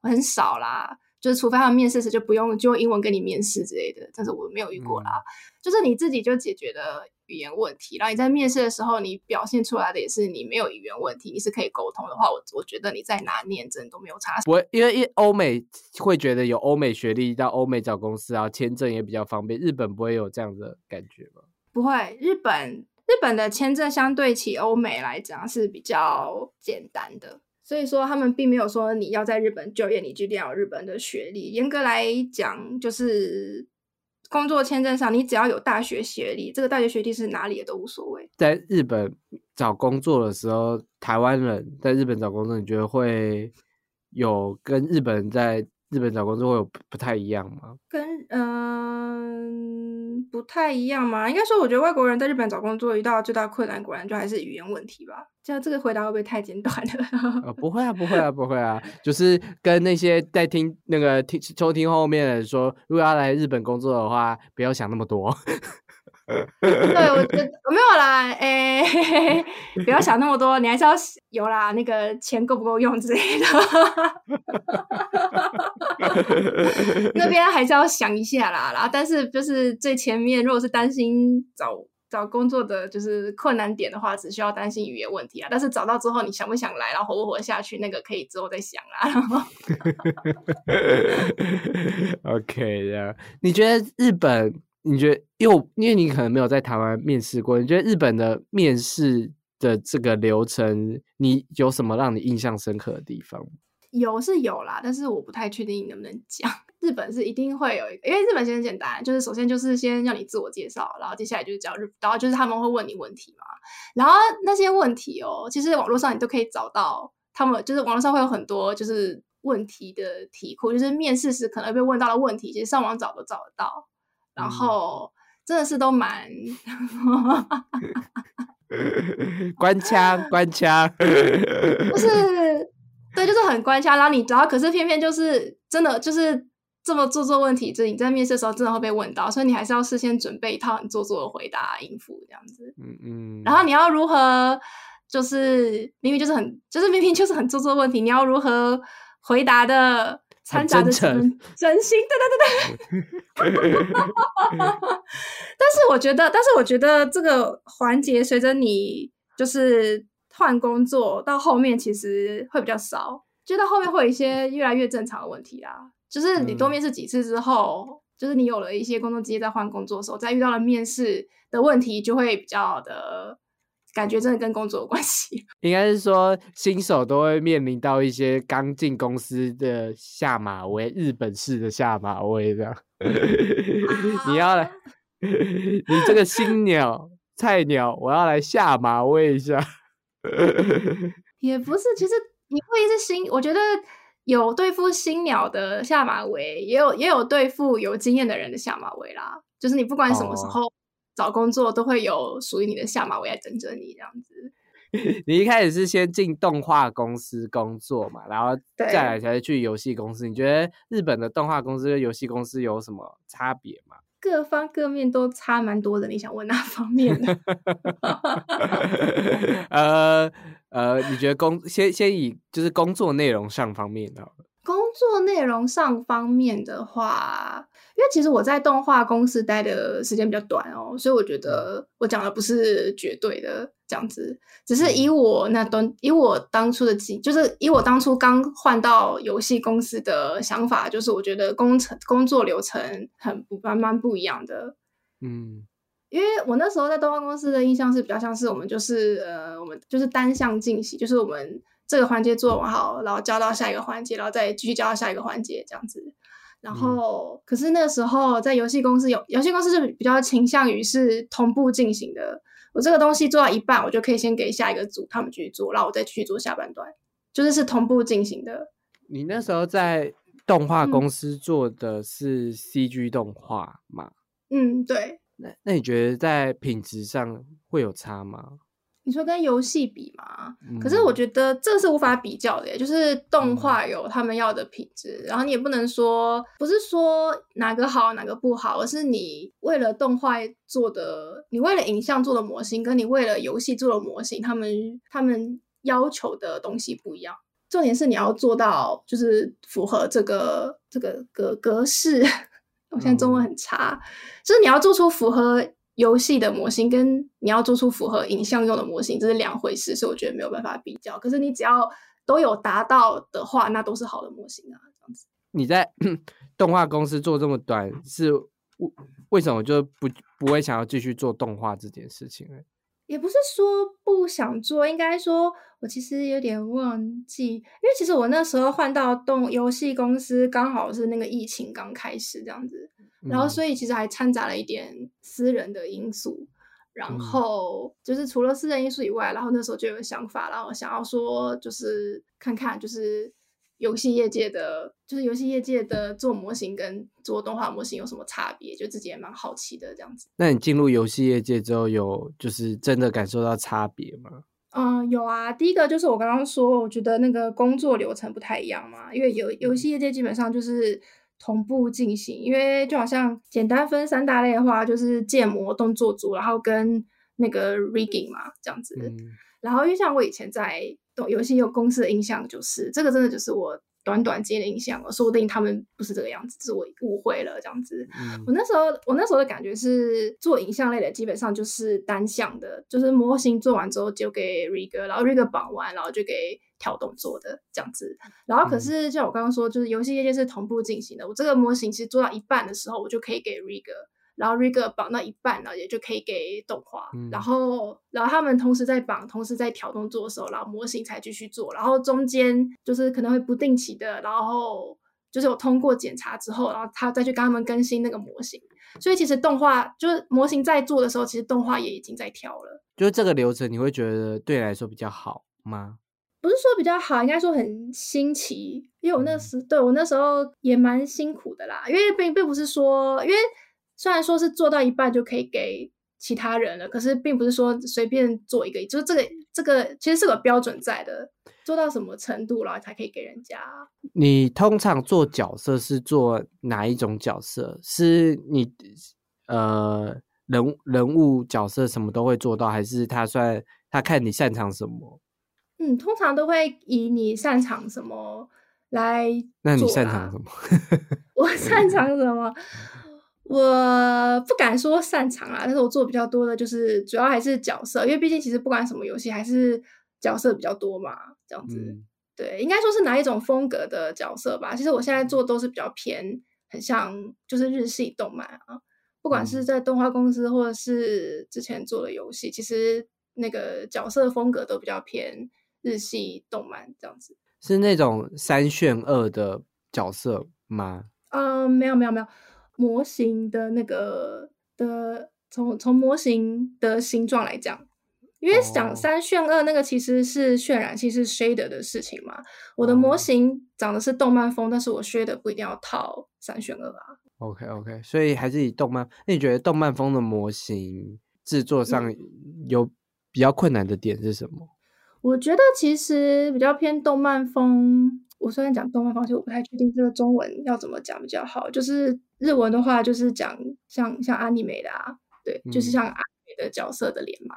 很少啦。就是除非他们面试时就不用就用英文跟你面试之类的，但是我没有遇过啦。就是你自己就解决的语言问题，然后你在面试的时候你表现出来的也是你没有语言问题，你是可以沟通的话，我我觉得你在哪念真都没有差。不会，因为因欧美会觉得有欧美学历到欧美找公司啊，签证也比较方便。日本不会有这样的感觉吗？不会，日本日本的签证相对起欧美来讲是比较简单的。所以说，他们并没有说你要在日本就业，你就一定要日本的学历。严格来讲，就是工作签证上，你只要有大学学历，这个大学学历是哪里的都无所谓。在日本找工作的时候，台湾人在日本找工作，你觉得会有跟日本人在日本找工作会有不太一样吗？跟嗯不太一样吗？应该说，我觉得外国人在日本找工作遇到最大困难，果然就还是语言问题吧。这样这个回答会不会太简短了？不会啊，不会啊，不会啊，就是跟那些在听那个听收听后面的说，如果要来日本工作的话，不要想那么多。对，我觉得我没有啦，哎，不要想那么多，你还是要有啦，那个钱够不够用之类的，那边还是要想一下啦。然后，但是就是最前面，如果是担心找找工作的就是困难点的话，只需要担心语言问题啊。但是找到之后，你想不想来，然后活不活下去，那个可以之后再想啦。OK 呀，你觉得日本？你觉得，因为因为你可能没有在台湾面试过，你觉得日本的面试的这个流程，你有什么让你印象深刻的地方？有是有啦，但是我不太确定你能不能讲。日本是一定会有一个，因为日本其实很简单，就是首先就是先让你自我介绍，然后接下来就是讲日，然后就是他们会问你问题嘛，然后那些问题哦，其实网络上你都可以找到，他们就是网络上会有很多就是问题的题库，就是面试时可能被问到的问题，其实上网找都找得到，然后真的是都蛮官 腔官腔，就是对，就是很官腔，然后你然后可是偏偏就是真的就是。这么做作问题，就是你在面试的时候真的会被问到，所以你还是要事先准备一套很做作的回答应付这样子。嗯嗯。然后你要如何，就是明明就是很，就是明明就是很做作的问题，你要如何回答的掺杂着真真心？对对对对。但是我觉得，但是我觉得这个环节随着你就是换工作到后面，其实会比较少，就到后面会有一些越来越正常的问题啦。就是你多面试几次之后，就是你有了一些工作经验，在换工作的时候，再遇到了面试的问题，就会比较的感觉真的跟工作有关系。应该是说，新手都会面临到一些刚进公司的下马威，日本式的下马威这样。你要来，你这个新鸟菜鸟，我要来下马威一下。也不是，其实你会是新，我觉得。有对付新鸟的下马威，也有也有对付有经验的人的下马威啦。就是你不管什么时候找工作，都会有属于你的下马威来等着你这样子。你一开始是先进动画公司工作嘛，然后再来才去游戏公司。你觉得日本的动画公司跟游戏公司有什么差别吗？各方各面都差蛮多的。你想问哪方面的？呃。呃，你觉得工先先以就是工作内容上方面的，工作内容上方面的话，因为其实我在动画公司待的时间比较短哦，所以我觉得我讲的不是绝对的这样子，只是以我那段以我当初的经，就是以我当初刚换到游戏公司的想法，就是我觉得工程工作流程很不蛮蛮不一样的，嗯。因为我那时候在动画公司的印象是比较像是我们就是呃我们就是单向进行，就是我们这个环节做完好，然后交到下一个环节，然后再继续交到下一个环节这样子。然后可是那时候在游戏公司有游戏公司是比较倾向于是同步进行的，我这个东西做到一半，我就可以先给下一个组他们继续做，然后我再继续做下半段，就是是同步进行的。你那时候在动画公司做的是 CG 动画嘛？嗯，对。那那你觉得在品质上会有差吗？你说跟游戏比吗？可是我觉得这是无法比较的，就是动画有他们要的品质，然后你也不能说不是说哪个好哪个不好，而是你为了动画做的，你为了影像做的模型，跟你为了游戏做的模型，他们他们要求的东西不一样。重点是你要做到就是符合这个这个格格式。我现在中文很差，就是你要做出符合游戏的模型，跟你要做出符合影像用的模型，这是两回事，所以我觉得没有办法比较。可是你只要都有达到的话，那都是好的模型啊。这样子，你在 动画公司做这么短，是为为什么就不不会想要继续做动画这件事情呢？也不是说不想做，应该说我其实有点忘记，因为其实我那时候换到动游戏公司，刚好是那个疫情刚开始这样子，然后所以其实还掺杂了一点私人的因素，然后就是除了私人因素以外，然后那时候就有想法，然后想要说就是看看就是。游戏业界的，就是游戏业界的做模型跟做动画模型有什么差别？就自己也蛮好奇的这样子。那你进入游戏业界之后，有就是真的感受到差别吗？嗯，有啊。第一个就是我刚刚说，我觉得那个工作流程不太一样嘛，因为游游戏业界基本上就是同步进行，因为就好像简单分三大类的话，就是建模、动作组，然后跟那个 rigging 嘛这样子。然后因为像我以前在游戏有公司的印象就是这个，真的就是我短短间的印象了。说不定他们不是这个样子，是我误会了这样子。我那时候我那时候的感觉是，做影像类的基本上就是单向的，就是模型做完之后就给 rig，然后 rig 绑完，然后就给跳动做的这样子。然后可是像我刚刚说，就是游戏业界是同步进行的。我这个模型其实做到一半的时候，我就可以给 rig，然后 rigger 绑到一半了，也就可以给动画。嗯然后，然后他们同时在绑，同时在调动作的时候，然后模型才继续做。然后中间就是可能会不定期的，然后就是有通过检查之后，然后他再去跟他们更新那个模型。所以其实动画就是模型在做的时候，其实动画也已经在调了。就是这个流程，你会觉得对你来说比较好吗？不是说比较好，应该说很新奇。因为我那嗯时、对我那时候也蛮辛苦的啦，因为并并不是说，因为虽然说是做到一半就可以给其他人了，可是并不是说随便做一个，就是这个这个其实是有标准在的，做到什么程度然后才可以给人家。你通常做角色是做哪一种角色？是你呃人人物角色什么都会做到，还是他算他看你擅长什么？嗯，通常都会以你擅长什么来那你擅长什么？我擅长什么？我不敢说擅长啊，但是我做比较多的就是主要还是角色，因为毕竟其实不管什么游戏，还是角色比较多嘛，这样子。嗯对，应该说是哪一种风格的角色吧。其实我现在做都是比较偏很像就是日系动漫啊，不管是嗯在动画公司或者是之前做的游戏，其实那个角色风格都比较偏日系动漫这样子。是那种三选二的角色吗？嗯，没有没有没有，模型的那个的从从模型的形状来讲，因为哦讲三选二那个其实是渲染器是 shader 的事情嘛。我的模哦型长的是动漫风，但是我 shader 不一定要套三选二啊。OK OK，所以还是以动漫。那你觉得动漫风的模型制作上嗯有比较困难的点是什么？我觉得其实比较偏动漫风。我虽然讲动漫风，其实我不太确定这个中文要怎么讲比较好。就是日文的话，就是讲像像阿尼美的啊，对，就是嗯像阿尼美的角色的脸嘛。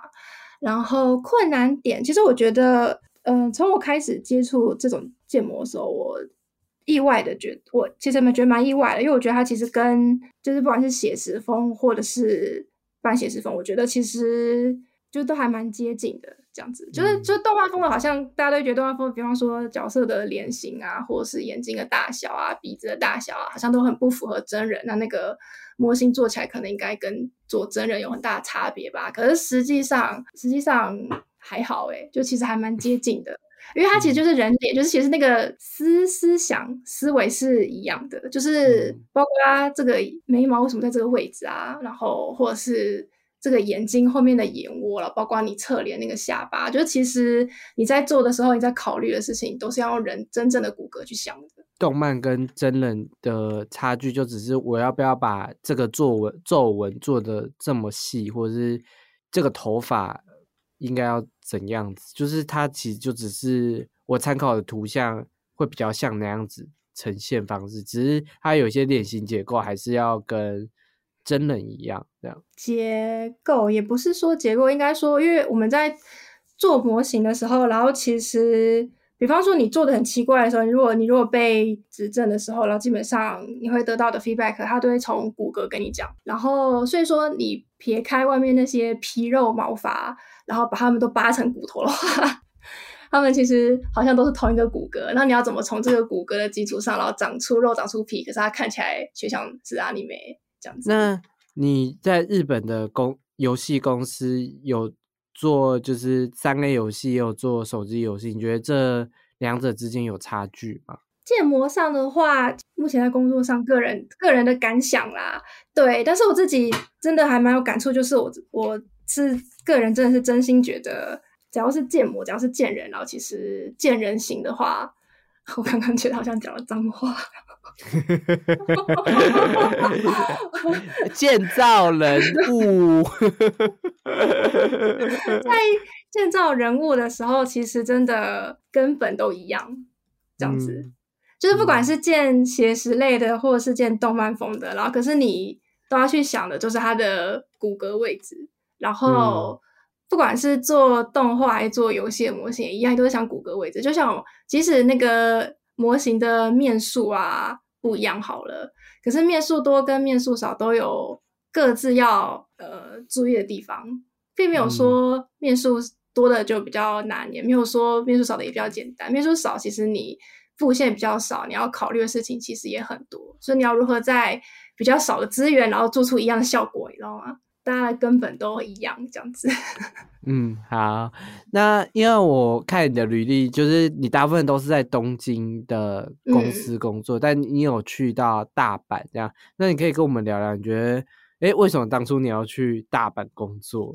然后困难点，其实我觉得，嗯、从我开始接触这种建模的时候，我意外的觉我其实蛮觉得蛮意外的，因为我觉得它其实跟就是不管是写实风或者是半写实风，我觉得其实就都还蛮接近的。这样子，就是嗯就是动漫风的，好像大家都觉得动漫风，比方说角色的脸型啊，或者是眼睛的大小啊、鼻子的大小啊，好像都很不符合真人。那那个模型做起来，可能应该跟做真人有很大的差别吧？可是实际上，实际上还好诶、就其实还蛮接近的。因为它其实就是人脸，就是其实那个思思想思维是一样的，就是嗯包括它这个眉毛为什么在这个位置啊，然后或者是这个眼睛后面的眼窝了，包括你侧脸那个下巴，就其实你在做的时候，你在考虑的事情都是要用人真正的骨骼去想的。动漫跟真人的差距，就只是我要不要把这个皱纹皱纹做的这么细，或者是这个头发应该要怎样子？就是它其实就只是我参考的图像会比较像那样子呈现方式，只是它有些脸型结构还是要跟真人一样这样。结构也不是说结构，应该说，因为我们在做模型的时候，然后其实，比方说你做的很奇怪的时候，如果你如果被指正的时候，然后基本上你会得到的 feedback，它都会从骨骼跟你讲。然后所以说，你撇开外面那些皮肉毛发，然后把它们都扒成骨头的话。他们其实好像都是同一个骨骼，那你要怎么从这个骨骼的基础上，然后长出肉、长出皮？可是它看起来却像是阿尼美这样子。那你在日本的公游戏公司有做就是三 A 游戏，也有做手机游戏，你觉得这两者之间有差距吗？建模上的话，目前在工作上，个人个人的感想啦，对，但是我自己真的还蛮有感触，就是我我是个人真的是真心觉得，只要是建模，只要是见人，然后其实见人型的话，我刚刚觉得好像讲了脏话，建造人物，在建造人物的时候，其实真的根本都一样，这样子。嗯就是不管是建写实类的，或者是建动漫风的，然后可是你都要去想的，就是它的骨骼位置。然后不管是做动画还是做游戏的模型也一样，都是想骨骼位置。就像即使那个模型的面数啊不一样好了，可是面数多跟面数少都有各自要呃注意的地方，并没有说面数多的就比较难，也没有说面数少的也比较简单。面数少，其实你布线比较少，你要考虑的事情其实也很多，所以你要如何在，比较少的资源，然后做出一样的效果，你知道吗？大家的根本都一样，这样子。嗯，好。那因为我看你的履历，就是你大部分都是在东京的公司工作，但你有去到大阪这样。那你可以跟我们聊聊，你觉得，哎，为什么当初你要去大阪工作？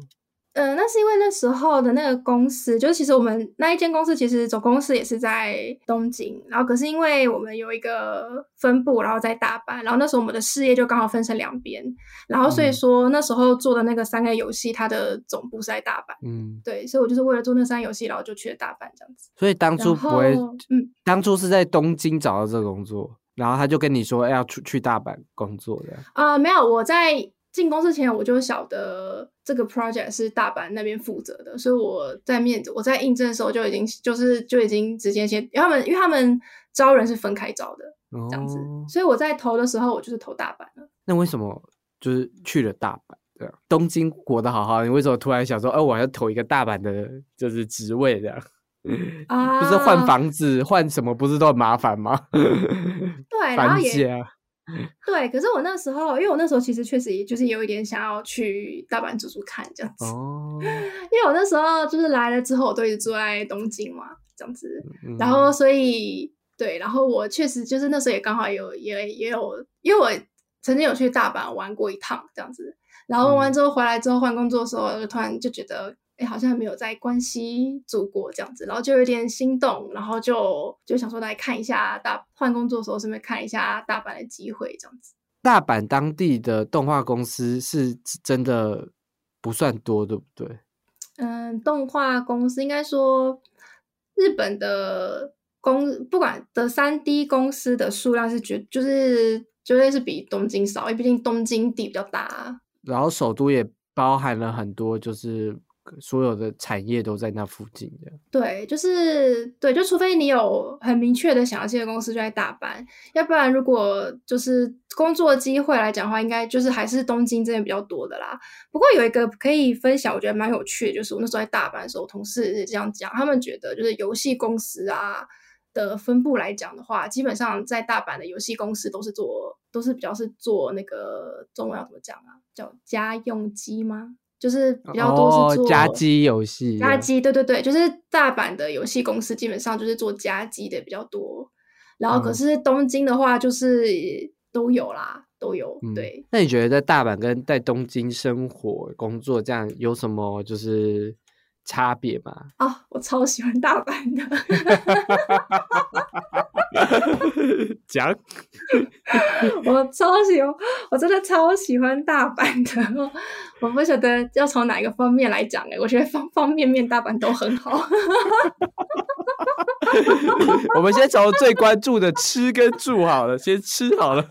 呃，那是因为那时候的那个公司，就是其实我们那一间公司，其实总公司也是在东京，然后可是因为我们有一个分部，然后在大阪，然后那时候我们的事业就刚好分成两边，然后所以说那时候做的那个三个游戏，它的总部是在大阪，嗯，对，所以我就是为了做那三个游戏，然后就去了大阪这样子。所以当初不会，嗯，当初是在东京找到这个工作，然后他就跟你说要出去大阪工作的啊？没有，我在。进公司前，我就晓得这个 project 是大阪那边负责的，所以我在面我在应征的时候就已经就是就已经直接先他们因为他们招人是分开招的这样子，所以我在投的时候我就是投大阪了。那为什么就是去了大阪？对，东京活得好好，你为什么突然想说，哦，我要投一个大阪的，就是职位这样？啊，不是换房子换什么，不是都很麻烦吗？对，然后也。对，可是我那时候，因为我那时候其实确实也就是有一点想要去大阪住住看这样子，哦，因为我那时候就是来了之后，我都一直住在东京嘛，这样子，然后所以对，然后我确实就是那时候也刚好有也也有，因为我曾经有去大阪玩过一趟这样子，然后玩完之后回来之后换工作的时候，就突然就觉得。哎，好像没有在关西住过这样子，然后就有点心动，然后就就想说来看一下大换工作的时候顺便看一下大阪的机会这样子。大阪当地的动画公司是真的不算多，对不对？嗯，动画公司应该说日本的公不管的三 D 公司的数量是绝就是绝对是比东京少，因为毕竟东京地比较大，然后首都也包含了很多就是。所有的产业都在那附近的，对，就是对，就除非你有很明确的想要进的公司就在大阪，要不然如果就是工作机会来讲的话，应该就是还是东京这边比较多的啦。不过有一个可以分享，我觉得蛮有趣的，就是我那时候在大阪的时候，同事这样讲，他们觉得就是游戏公司啊的分布来讲的话，基本上在大阪的游戏公司都是做，都是比较是做那个中文要怎么讲啊，叫家用机吗？就是比较多是做家机游戏，家机对对对，就是大阪的游戏公司基本上就是做家机的比较多，然后可是东京的话就是都有啦，都有。对，那你觉得在大阪跟在东京生活工作这样有什么就是差别吗？啊，我超喜欢大阪的。讲，我超喜欢，我真的超喜欢大阪的。我不晓得要从哪一个方面来讲哎，我觉得方方面面大阪都很好。我们先从最关注的吃跟住好了，先吃好了。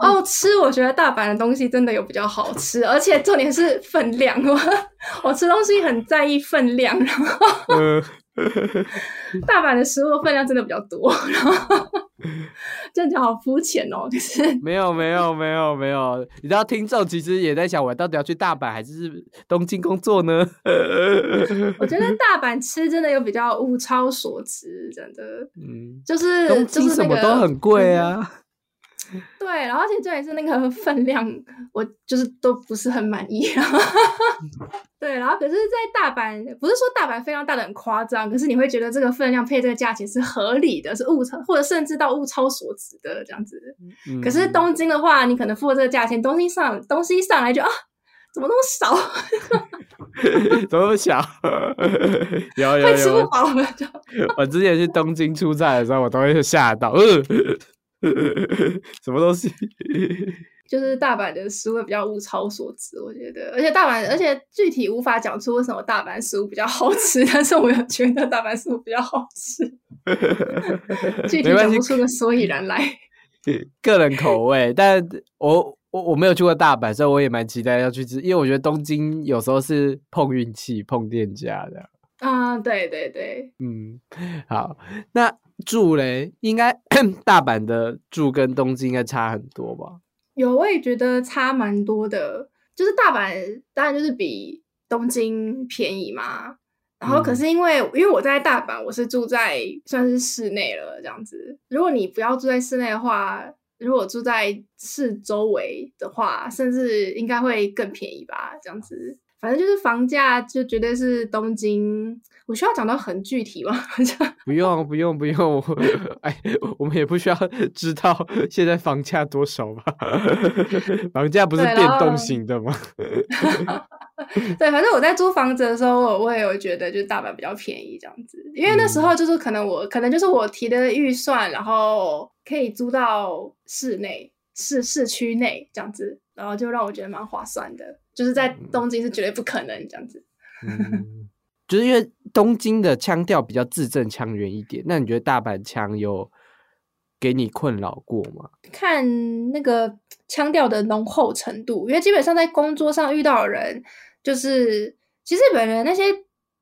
哦，吃，我觉得大阪的东西真的有比较好吃，而且重点是分量。我我吃东西很在意分量，然后。大阪的食物分量真的比较多，然后这样讲好肤浅哦。就是没有没有没有没有，你知道听众其实也在想，我到底要去大阪还是东京工作呢？我觉得大阪吃真的有比较物超所值，真的，嗯，就是东京什么都很贵啊。对，然后而且重点是那个 分量，我就是都不是很满意。对，然后可是，在大阪，不是说大阪分量大的很夸张，可是你会觉得这个分量配这个价钱是合理的，是物超或者甚至到物超所值的这样子。可是东京的话，你可能付这个价钱，东西上东西一上来就啊，怎么那么少？怎么那么小？有有有，吃不饱了就。我之前去东京出差的时候，我都会吓到。什么东西？就是大阪的食物比较物超所值，我觉得。而且大阪，而且具体无法讲出为什么大阪食物比较好吃，但是我有觉得大阪食物比较好吃。具体讲不出个所以然来。个人口味，但我我我没有去过大阪，所以我也蛮期待要去吃，因为我觉得东京有时候是碰运气、碰店家的。啊，对对对，嗯，好，那。住嘞，应该 大阪的住跟东京应该差很多吧？有，我也觉得差蛮多的。就是大阪当然就是比东京便宜嘛。然后可是因为因为我在大阪，我是住在算是室内了这样子。如果你不要住在室内的话，如果住在市周围的话，甚至应该会更便宜吧？这样子，反正就是房价就绝对是东京。我需要讲到很具体吗？不用，不用，不用。哎，我们也不需要 知道现在房价多少吧？房价不是变动型的吗？对，反正我在租房子的时候，我也有觉得就是大阪比较便宜这样子，因为那时候就是可能我可能就是我提的预算，然后可以租到室内市市区内这样子，然后就让我觉得蛮划算的。就是在东京是绝对不可能这样子，嗯，就是因为东京的腔调比较字正腔圆一点。那你觉得大阪腔有给你困扰过吗？看那个腔调的浓厚程度，因为基本上在工作上遇到的人。就是其实本人那些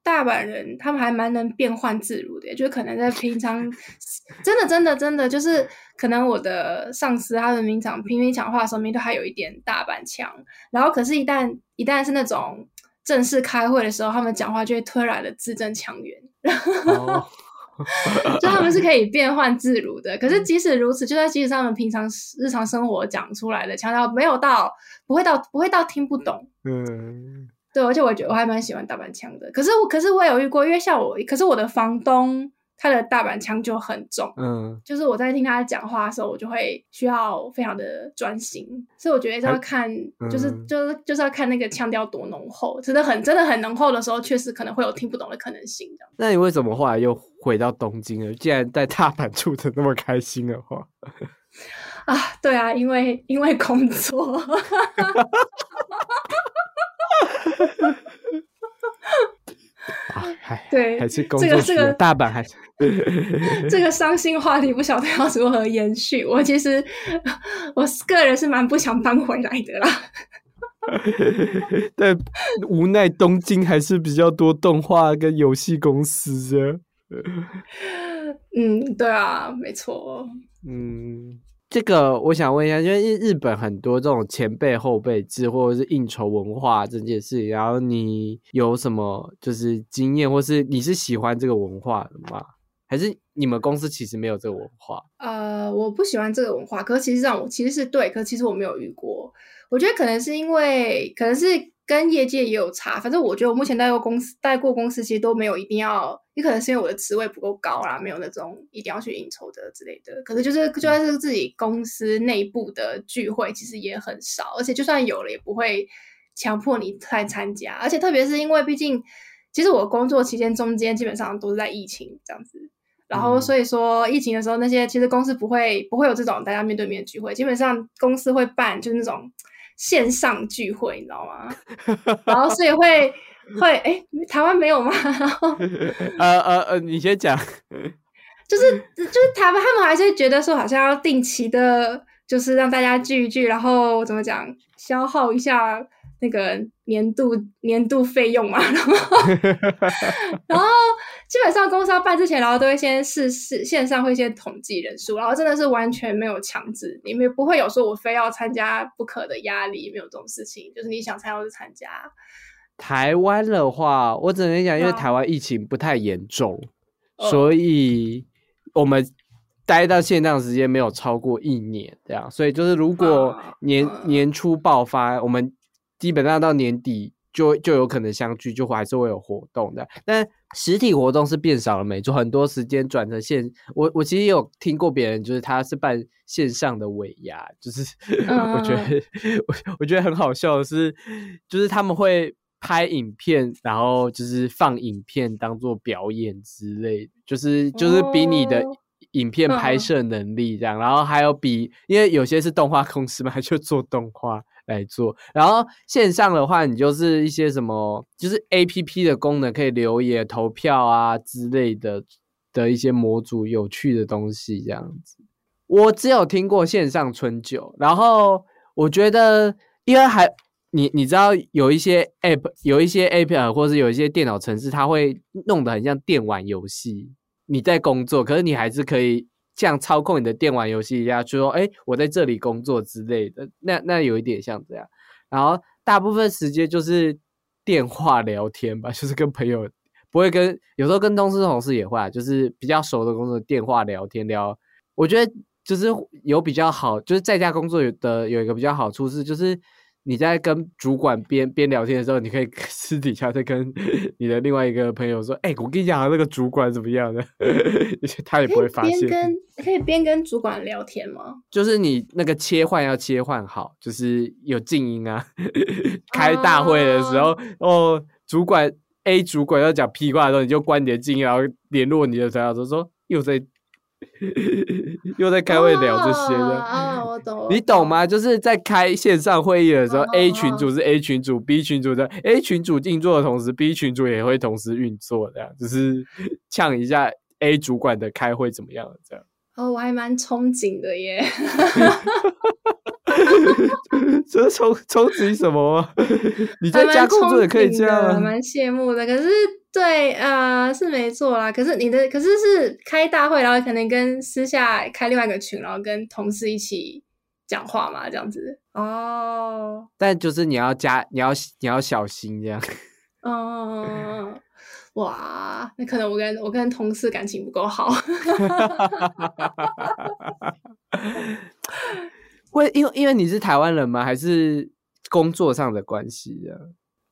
大阪人，他们还蛮能变换自如的，就可能在平常 真的真的真的，就是可能我的上司他们平常平平讲话的时候，面都还有一点大阪腔，然后可是，一旦一旦是那种正式开会的时候，他们讲话就会突然的字正腔圆，就他们是可以变换自如的。可是即使如此，就在即使他们平常日常生活讲出来的腔调没有到不会到不会到听不懂，嗯。对，而且我觉得我还蛮喜欢大阪腔的。可是我，可是我有遇过，因为像我，可是我的房东他的大阪腔就很重，嗯，就是我在听他讲话的时候，我就会需要非常的专心。所以我觉得要看，就是就是就是要看那个腔调多浓厚，真的很真的很浓厚的时候，确实可能会有听不懂的可能性。那你为什么后来又回到东京了？既然在大阪住的那么开心的话，啊，对啊，因为因为工作。对，还是工作这个大阪还是这个伤心话题，不晓得要如何延续。我其实我个人是蛮不想搬回来的啦。但无奈东京还是比较多动画跟游戏公司的。嗯，对啊，没错。嗯。这个我想问一下，因为日本很多这种前辈后辈制或者是应酬文化这件事，然后你有什么就是经验，或是你是喜欢这个文化的吗？还是你们公司其实没有这个文化？呃，我不喜欢这个文化，可其实让我其实是对，可其实我没有遇过。我觉得可能是因为，可能是。跟业界也有差，反正我觉得我目前带过公司，带过公司其实都没有一定要，也可能是因为我的职位不够高啦，没有那种一定要去应酬的之类的。可是就是就算是自己公司内部的聚会，其实也很少，而且就算有了，也不会强迫你再参加。而且特别是因为毕竟，其实我工作期间中间基本上都是在疫情这样子，然后所以说疫情的时候，那些其实公司不会不会有这种大家面对面的聚会，基本上公司会办就是那种。线上聚会，你知道吗？然后所以会会哎，台湾没有吗？然后呃呃呃，你先讲，就是就是台湾他们还是觉得说好像要定期的，就是让大家聚一聚，然后怎么讲，消耗一下。那个年度年度费用嘛，然后 然后基本上公司要办之前，然后都会先试试线上会先统计人数，然后真的是完全没有强制，你们不会有说我非要参加不可的压力，没有这种事情，就是你想参加就参加。台湾的话，我只能讲，因为台湾疫情不太严重，所以我们待到现在时间没有超过一年，这样，所以就是如果年年初爆发，我们。基本上到年底就就有可能相聚，就还是会有活动的。但实体活动是变少了，没错，很多时间转成线。我我其实有听过别人，就是他是办线上的尾牙，就是 我觉得 我我觉得很好笑的是，就是他们会拍影片，然后就是放影片当做表演之类，就是就是比你的影片拍摄能力这样，然后还有比，因为有些是动画公司嘛，就做动画。来做，然后线上的话，你就是一些什么，就是 A P P 的功能，可以留言、投票啊之类的的一些模组，有趣的东西这样子。我只有听过线上春酒，然后我觉得，因为还你你知道有一些 App，有一些 App，或者是有一些电脑程式，它会弄得很像电玩游戏。你在工作，可是你还是可以。像操控你的电玩游戏一样，就说：“哎，我在这里工作之类的。”那那有一点像这样。然后大部分时间就是电话聊天吧，就是跟朋友不会跟，有时候跟同事同事也会，就是比较熟的工作电话聊天聊。我觉得就是有比较好，就是在家工作有的有一个比较好处是，就是你在跟主管边边聊天的时候，你可以 私底下再跟你的另外一个朋友说：“哎、我跟你讲，那个主管怎么样的？” 他也不会发现。边跟可以边跟主管聊天吗？就是你那个切换要切换好，就是有静音啊。开大会的时候，哦，主管 A 主管要讲屁话的时候，你就关你的静音，然后联络你的小说说又在 又在开会聊这些的。啊，我懂，你懂？吗？就是在开线上会议的时候、哦 a 群组是 A 群组，B 群组的 A 群组运作的同时，B 群组也会同时运作，这样就是呛一下 A 主管的开会怎么样？这样。哦，我还蛮憧憬的耶。这是憧憧憬什么吗？你在还蛮家工作也可以这样憧憬的啊。蛮羡慕的。可是对，呃，是没错啦。可是你的，可是是开大会，然后可能跟私下开另外一个群，然后跟同事一起讲话嘛，这样子。哦，但就是你要加，你要你要小心这样。哦，哇，那可能我跟我跟同事感情不够好。会因为因为你是台湾人吗？还是工作上的关系啊？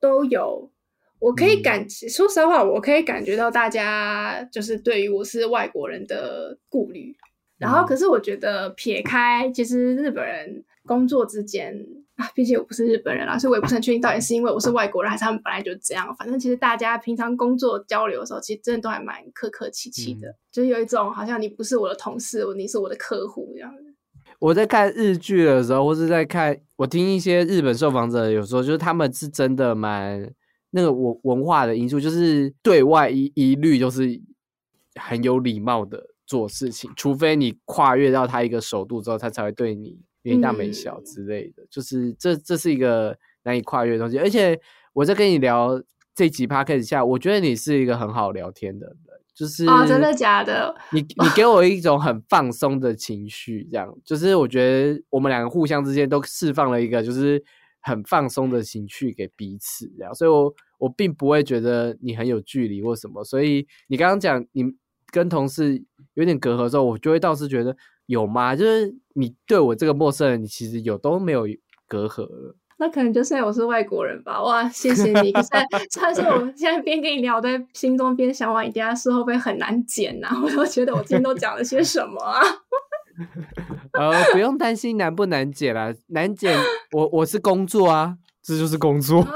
都有。我可以嗯感，说实话，我可以感觉到大家就是对于我是外国人的顾虑。然后，嗯可是我觉得撇开，其实日本人工作之间啊，毕竟我不是日本人啦，所以我也不是很确定到底是因为我是外国人，还是他们本来就这样。反正其实大家平常工作交流的时候，其实真的都还蛮客客气气的，嗯就是有一种好像你不是我的同事，你是我的客户这样子。我在看日剧的时候，或是在看我听一些日本受访者，有时候就是他们是真的蛮那个文文化的因素，就是对外一一律就是很有礼貌的做事情，除非你跨越到他一个首度之后，他才会对你没大没小之类的。就是这这是一个难以跨越的东西，而且我在跟你聊这集 p o d c a s 下，我觉得你是一个很好聊天的人，就是哦，真的假的？你你给我一种很放松的情绪，这样就是我觉得我们两个互相之间都释放了一个就是很放松的情绪给彼此，这样，所以我我并不会觉得你很有距离或什么，所以你刚刚讲你跟同事有点隔阂的时候，我就会倒是觉得有吗？就是你对我这个陌生人，你其实有都没有隔阂了。那可能就是因为我是外国人吧。哇，谢谢你。可是，但是我现在边跟你聊，我在心中边想，哇，你等一下事会不会很难剪呐、我都觉得我今天都讲了些什么啊？呃，不用担心难不难解啦，难解我我是工作啊，这就是工作。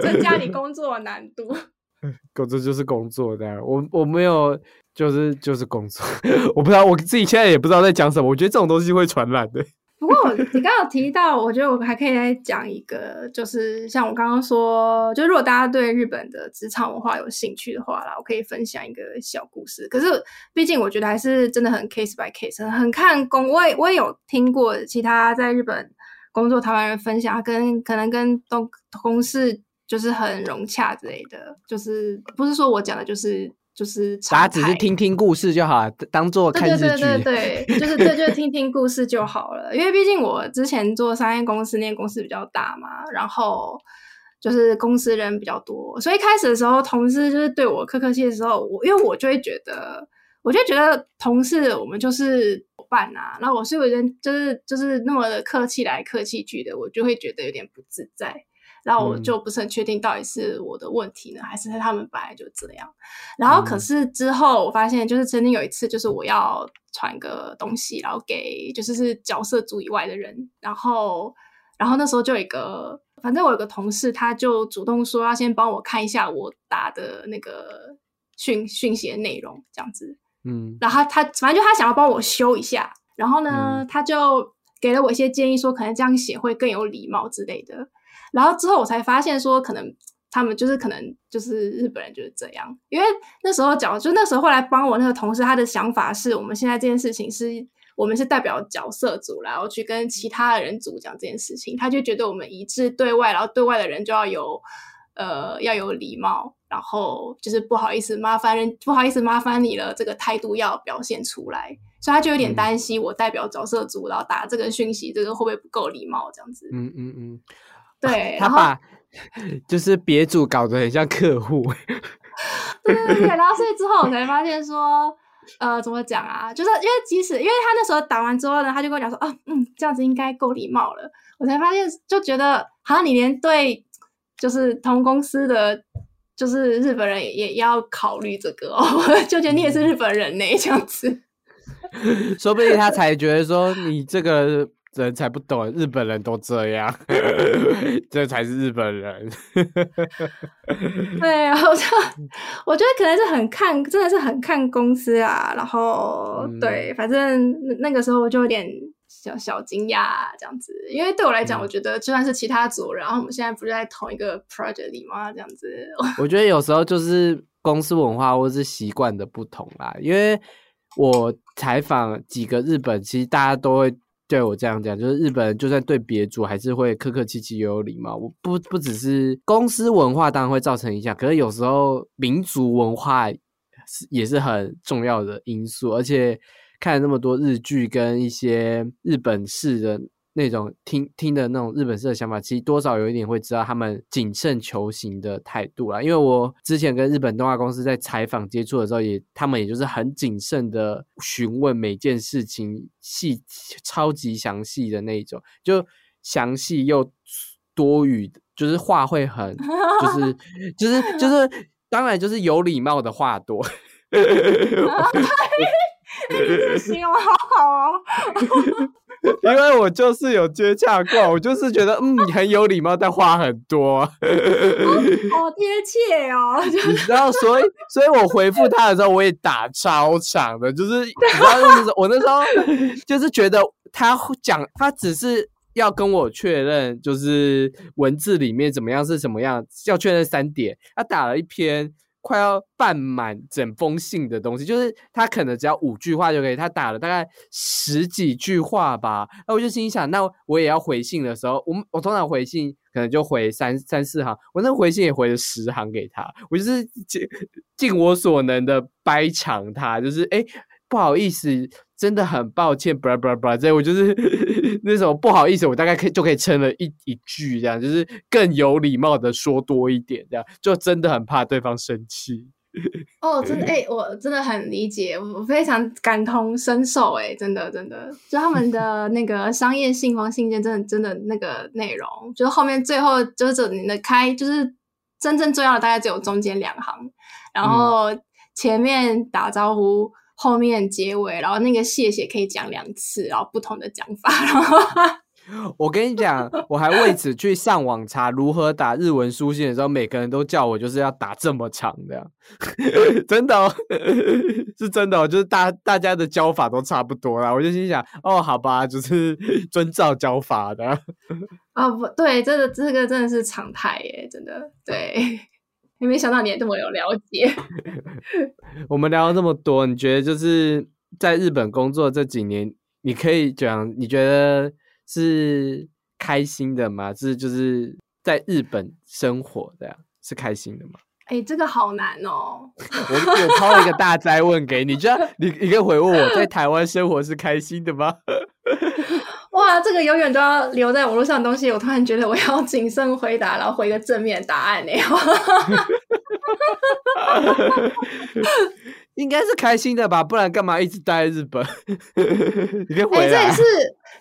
增加你工作的难度。工作就是工作的，我我没有，就是就是工作，我不知道我自己现在也不知道在讲什么。我觉得这种东西会传染的。不过你刚刚提到，我觉得我还可以再讲一个，就是像我刚刚说，就如果大家对日本的职场文化有兴趣的话啦，我可以分享一个小故事。可是毕竟我觉得还是真的很 case by case，很看工。我也我也有听过其他在日本工作台湾人分享，跟可能跟同同事就是很融洽之类的，就是不是说我讲的就是就是大家只是听听故事就好，当做看日剧。对对对对 对，就是这，就听听故事就好了。因为毕竟我之前做商业公司，那间公司比较大嘛，然后就是公司人比较多，所以一开始的时候，同事就是对我客客气的时候，我因为我就会觉得，我就觉得同事我们就是伙伴啊，然后我是有人就是就是那么的客气来客气去的，我就会觉得有点不自在。然后我嗯就不是很确定到底是我的问题呢，还是他们本来就这样。然后可嗯是之后我发现，就是曾经有一次，就是我要传个东西，然后给就是是角色组以外的人，然后然后那时候就有一个，反正我有个同事，他就主动说要先帮我看一下我打的那个讯讯息的内容，这样子。嗯然后他他反正就他想要帮我修一下，然后呢，嗯他就给了我一些建议，说可能这样写会更有礼貌之类的。然后之后我才发现说，可能他们就是可能就是日本人就是这样，因为那时候讲，就那时候后来帮我那个同事，他的想法是我们现在这件事情是我们是代表角色组，然后去跟其他的人组讲这件事情，他就觉得我们一致对外，然后对外的人就要有呃要有礼貌，然后就是不好意思麻烦人，不好意思麻烦你了，这个态度要表现出来。所以他就有点嗯担心我代表角色组，然后打这个讯息，这个会不会不够礼貌？这样子，嗯嗯嗯，对，他把 就是别组搞得很像客户。对对对，然后所以之后我才发现说，呃，怎么讲啊？就是因为即使因为他那时候打完之后呢，他就跟我讲说，啊，嗯，这样子应该够礼貌了。我才发现，就觉得好像你连对就是同公司的就是日本人也要考虑这个哦，就觉得你也是日本人呢，这样子。说不定他才觉得说你这个。人才不懂，日本人都这样，这才是日本人。对，好像我觉得可能是很看，真的是很看公司啊。然后对，反正那个时候我就有点小小惊讶这样子，因为对我来讲，我觉得就算是其他组，然后我们现在不是在同一个 project 里吗？这样子，我觉得有时候就是公司文化或是习惯的不同啦。因为我采访几个日本，其实大家都会。对我这样讲，就是日本人就算对别族还是会客客气气又有礼貌。我不不只是公司文化当然会造成影响，可是有时候民族文化也是很重要的因素。而且看了那么多日剧跟一些日本式的。那种听听的那种日本式的想法，其实多少有一点会知道他们谨慎求行的态度啦。因为我之前跟日本动画公司在采访接触的时候，也他们也就是很谨慎的询问每件事情细超级详细的那一种，就详细又多余，就是话会很就是 就是就是当然就是有礼貌的话多。你形容好好哦。因为我就是有接洽过，我就是觉得嗯很有礼貌，但话很多，好 贴切哦。你知道，所以所以我回复他的时候，我也打超长的，就是你知道那时候我那时候就是觉得他讲他只是要跟我确认，就是文字里面怎么样是什么样，要确认三点，他打了一篇。快要半满整封信的东西，就是他可能只要五句话就可以，他打了大概十几句话吧。那我就心想，那我也要回信的时候，我我通常回信可能就回三三四行，我那回信也回了十行给他，我就是尽尽我所能的掰长他，就是哎。不好意思，真的很抱歉，不不不，这我就是 那种不好意思，我大概可以就可以撑了一一句这样，就是更有礼貌的说多一点这样，就真的很怕对方生气。哦，真的哎，我真的很理解，我非常感同身受哎，真的真的，就他们的 那个商业信封信件，真的真的那个内容，就是后面最后就是你的开，就是真正重要的大概只有中间两行，然后前面打招呼。后面结尾，然后那个谢谢可以讲两次，然后不同的讲法。然后我跟你讲，我还为此去上网查如何打日文书信的时候，每个人都叫我就是要打这么长的，真的哦 是真的，就是大大家的教法都差不多啦。我就心想，哦，好吧，就是遵照教法的。啊，不对，这个这个真的是常态耶，真的对。也没想到你也这么有了解。我们聊了这么多，你觉得就是在日本工作这几年，你可以讲你觉得是开心的吗？是就是在日本生活这样是开心的吗？哎，这个好难哦。我我抛了一个大灾问给你，就你你可以回问我在台湾生活是开心的吗？哇，这个永远都要留在网络上的东西，我突然觉得我要谨慎回答，然后回个正面答案呢。应该是开心的吧，不然干嘛一直待在日本？你别回来。这也是，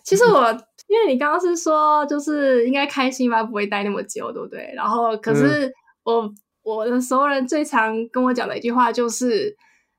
其实我因为你刚刚是说，就是应该开心吧，不会待那么久，对不对？然后，可是我我的熟人最常跟我讲的一句话就是：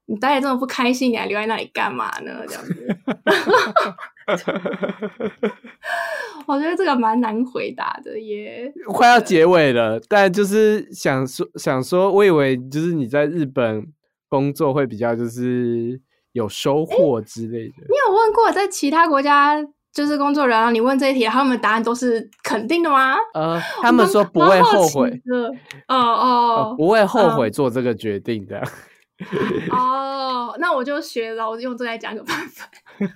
你待的这么不开心，你还留在那里干嘛呢？这样子。我觉得这个蛮难回答的耶。快要结尾了，但就是想说，想说，我以为就是你在日本工作会比较就是有收获之类的。你有问过在其他国家就是工作人，你问这一题，他们答案都是肯定的吗？呃，他们说不会后悔。哦哦，不会后悔做这个决定的。哦，那我就学了，我用这来讲个办法。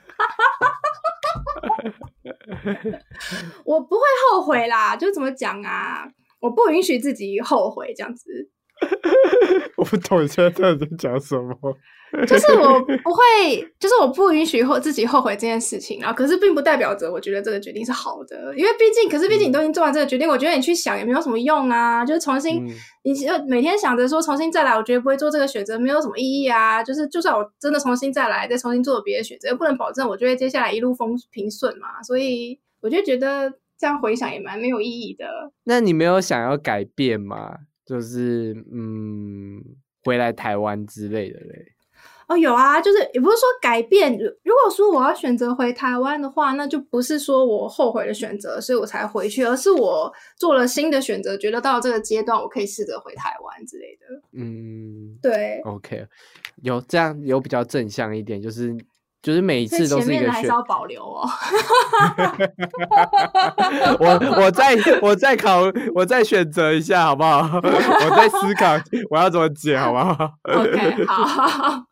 我不会后悔啦，就怎么讲啊？我不允许自己后悔这样子。我不懂你现在在讲什么。就是我不会，就是我不允许后自己后悔这件事情，然后可是并不代表着我觉得这个决定是好的，因为毕竟，可是毕竟你都已经做完这个决定，我觉得你去想也没有什么用啊。就是重新，你就每天想着说重新再来，我觉得不会做这个选择，没有什么意义啊。就是就算我真的重新再来，再重新做别的选择，又不能保证我就会接下来一路风平顺嘛。所以我就觉得这样回想也蛮没有意义的。那你没有想要改变吗？就是嗯，回来台湾之类的嘞。哦，有啊，就是也不是说改变。如果说我要选择回台湾的话，那就不是说我后悔的选择，所以我才回去，而是我做了新的选择，觉得到这个阶段我可以试着回台湾之类的。嗯，对，OK，有这样有比较正向一点，就是就是每一次都是一个选，要保留哦。我我再我再考，我再选择一下好不好？我再思考我要怎么解好不好？OK，好。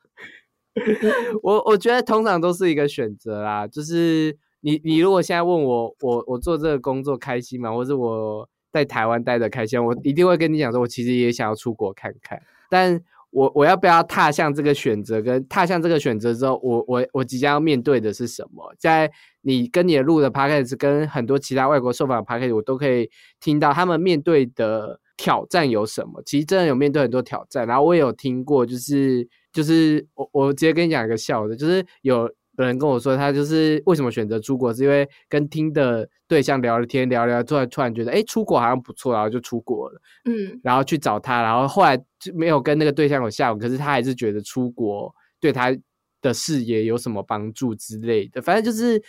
我我觉得通常都是一个选择啦，就是你你如果现在问我，我我做这个工作开心吗？或者我在台湾待的开心，我一定会跟你讲说，我其实也想要出国看看。但我我要不要踏向这个选择？跟踏向这个选择之后，我我我即将要面对的是什么？在你跟你的录的 p a c k a g e 跟很多其他外国受访 p a c k a g e 我都可以听到他们面对的挑战有什么。其实真的有面对很多挑战，然后我也有听过，就是。就是我，我直接跟你讲一个笑的，就是有人跟我说，他就是为什么选择出国，是因为跟听的对象聊了天，聊聊，突然突然觉得，哎，出国好像不错，然后就出国了，嗯，然后去找他，然后后来就没有跟那个对象有下文，可是他还是觉得出国对他的事业有什么帮助之类的，反正就是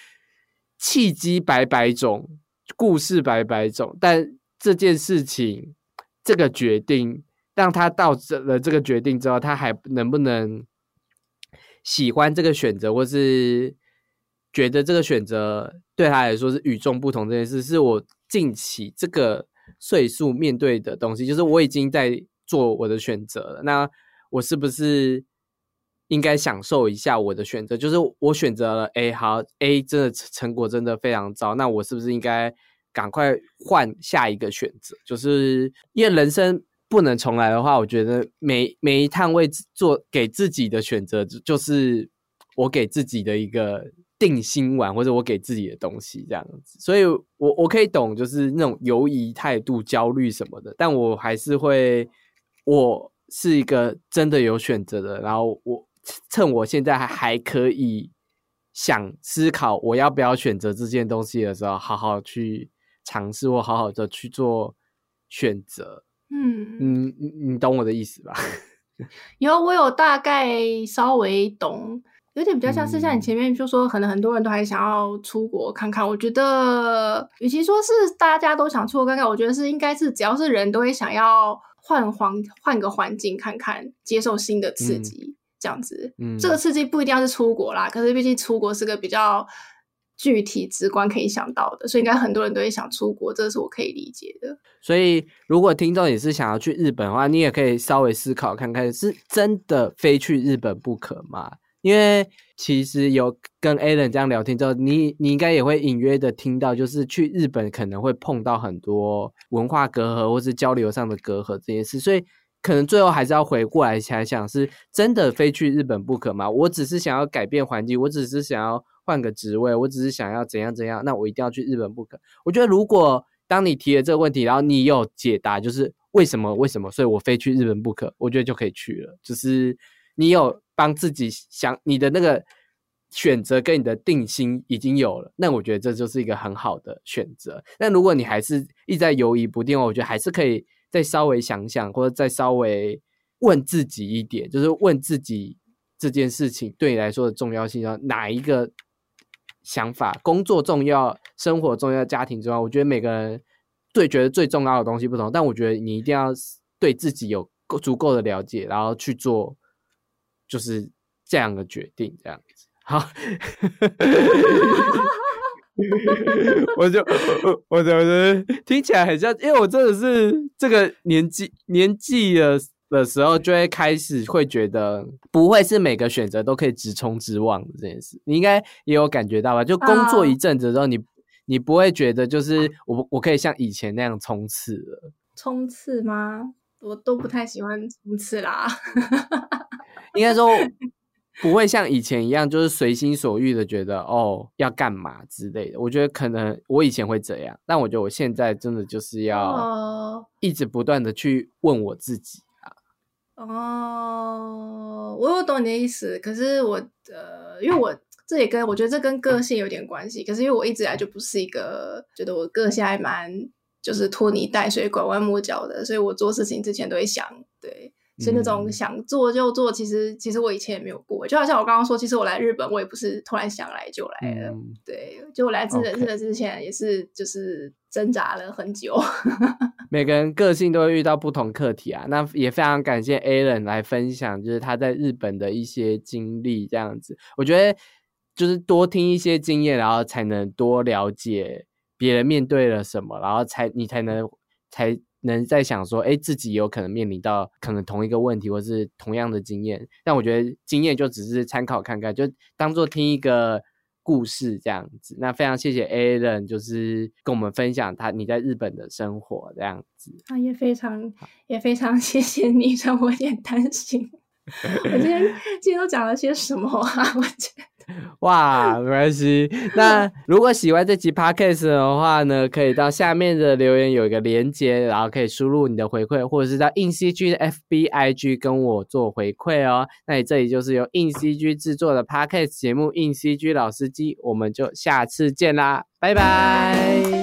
契机百百种，故事百百种，但这件事情，这个决定。让他到这了这个决定之后，他还能不能喜欢这个选择，或是觉得这个选择对他来说是与众不同？这件事是我近期这个岁数面对的东西。就是我已经在做我的选择了，那我是不是应该享受一下我的选择？就是我选择了 A，好，A 真的成果真的非常糟，那我是不是应该赶快换下一个选择？就是因为人生。不能重来的话，我觉得每每一趟为做给自己的选择，就是我给自己的一个定心丸，或者我给自己的东西这样子。所以，我我可以懂，就是那种犹疑态度、焦虑什么的，但我还是会，我是一个真的有选择的。然后，我趁我现在还还可以想思考我要不要选择这件东西的时候，好好去尝试，或好好的去做选择。嗯，你你你懂我的意思吧？有，我有大概稍微懂，有点比较像是像你前面就说，可能很多人都还想要出国看看。我觉得，与其说是大家都想出国看看，我觉得是应该是只要是人都会想要换环换个环境看看，接受新的刺激，这样子。嗯，这个刺激不一定要是出国啦，可是毕竟出国是个比较。具体直观可以想到的，所以应该很多人都会想出国，这是我可以理解的。所以，如果听众也是想要去日本的话，你也可以稍微思考看看，是真的非去日本不可吗？因为其实有跟 Alan 这样聊天之后，你你应该也会隐约的听到，就是去日本可能会碰到很多文化隔阂或是交流上的隔阂这件事，所以可能最后还是要回过来想想，是真的非去日本不可吗？我只是想要改变环境，我只是想要。换个职位，我只是想要怎样怎样，那我一定要去日本不可。我觉得，如果当你提了这个问题，然后你有解答，就是为什么为什么，所以我非去日本不可，我觉得就可以去了。就是你有帮自己想你的那个选择跟你的定心已经有了，那我觉得这就是一个很好的选择。但如果你还是一直在犹疑不定，我觉得还是可以再稍微想想，或者再稍微问自己一点，就是问自己这件事情对你来说的重要性，要哪一个？想法，工作重要，生活重要，家庭重要。我觉得每个人最觉得最重要的东西不同，但我觉得你一定要对自己有够足够的了解，然后去做就是这样的决定，这样子。好，我就我觉得听起来很像，因为我真的是这个年纪年纪的。的时候就会开始会觉得不会是每个选择都可以直冲直往的这件事，你应该也有感觉到吧？就工作一阵子之后，你你不会觉得就是我我可以像以前那样冲刺了？冲刺吗？我都不太喜欢冲刺啦。应该说 不会像以前一样，就是随心所欲的觉得哦要干嘛之类的。我觉得可能我以前会这样，但我觉得我现在真的就是要一直不断的去问我自己啊。哦，我有懂你的意思，可是我呃，因为我这也跟我觉得这跟个性有点关系。可是因为我一直来就不是一个觉得我个性还蛮就是拖泥带水、拐弯抹角的，所以我做事情之前都会想对。所以那种想做就做，其实其实我以前也没有过，就好像我刚刚说，其实我来日本，我也不是突然想来就来了，对，就我来日本日本之前也是就是挣扎了很久。每个人个性都会遇到不同课题啊，那也非常感谢 Alan 来分享，就是他在日本的一些经历，这样子，我觉得就是多听一些经验，然后才能多了解别人面对了什么，然后才你才能才。能在想说，哎，自己有可能面临到可能同一个问题，或是同样的经验，但我觉得经验就只是参考看看，就当做听一个故事这样子。那非常谢谢 Alan，就是跟我们分享他你在日本的生活这样子。啊，也非常也非常 谢谢你，让我有点担心。我今天今天都讲了些什么啊？我觉得。哇，没关系。那如果喜欢这集 podcast 的话呢，可以到下面的留言有一个连接，然后可以输入你的回馈，或者是到硬 CG 的 FBIG 跟我做回馈哦。那你这里就是由硬 CG 制作的 podcast 节目《硬 CG 老司机》，我们就下次见啦，拜拜。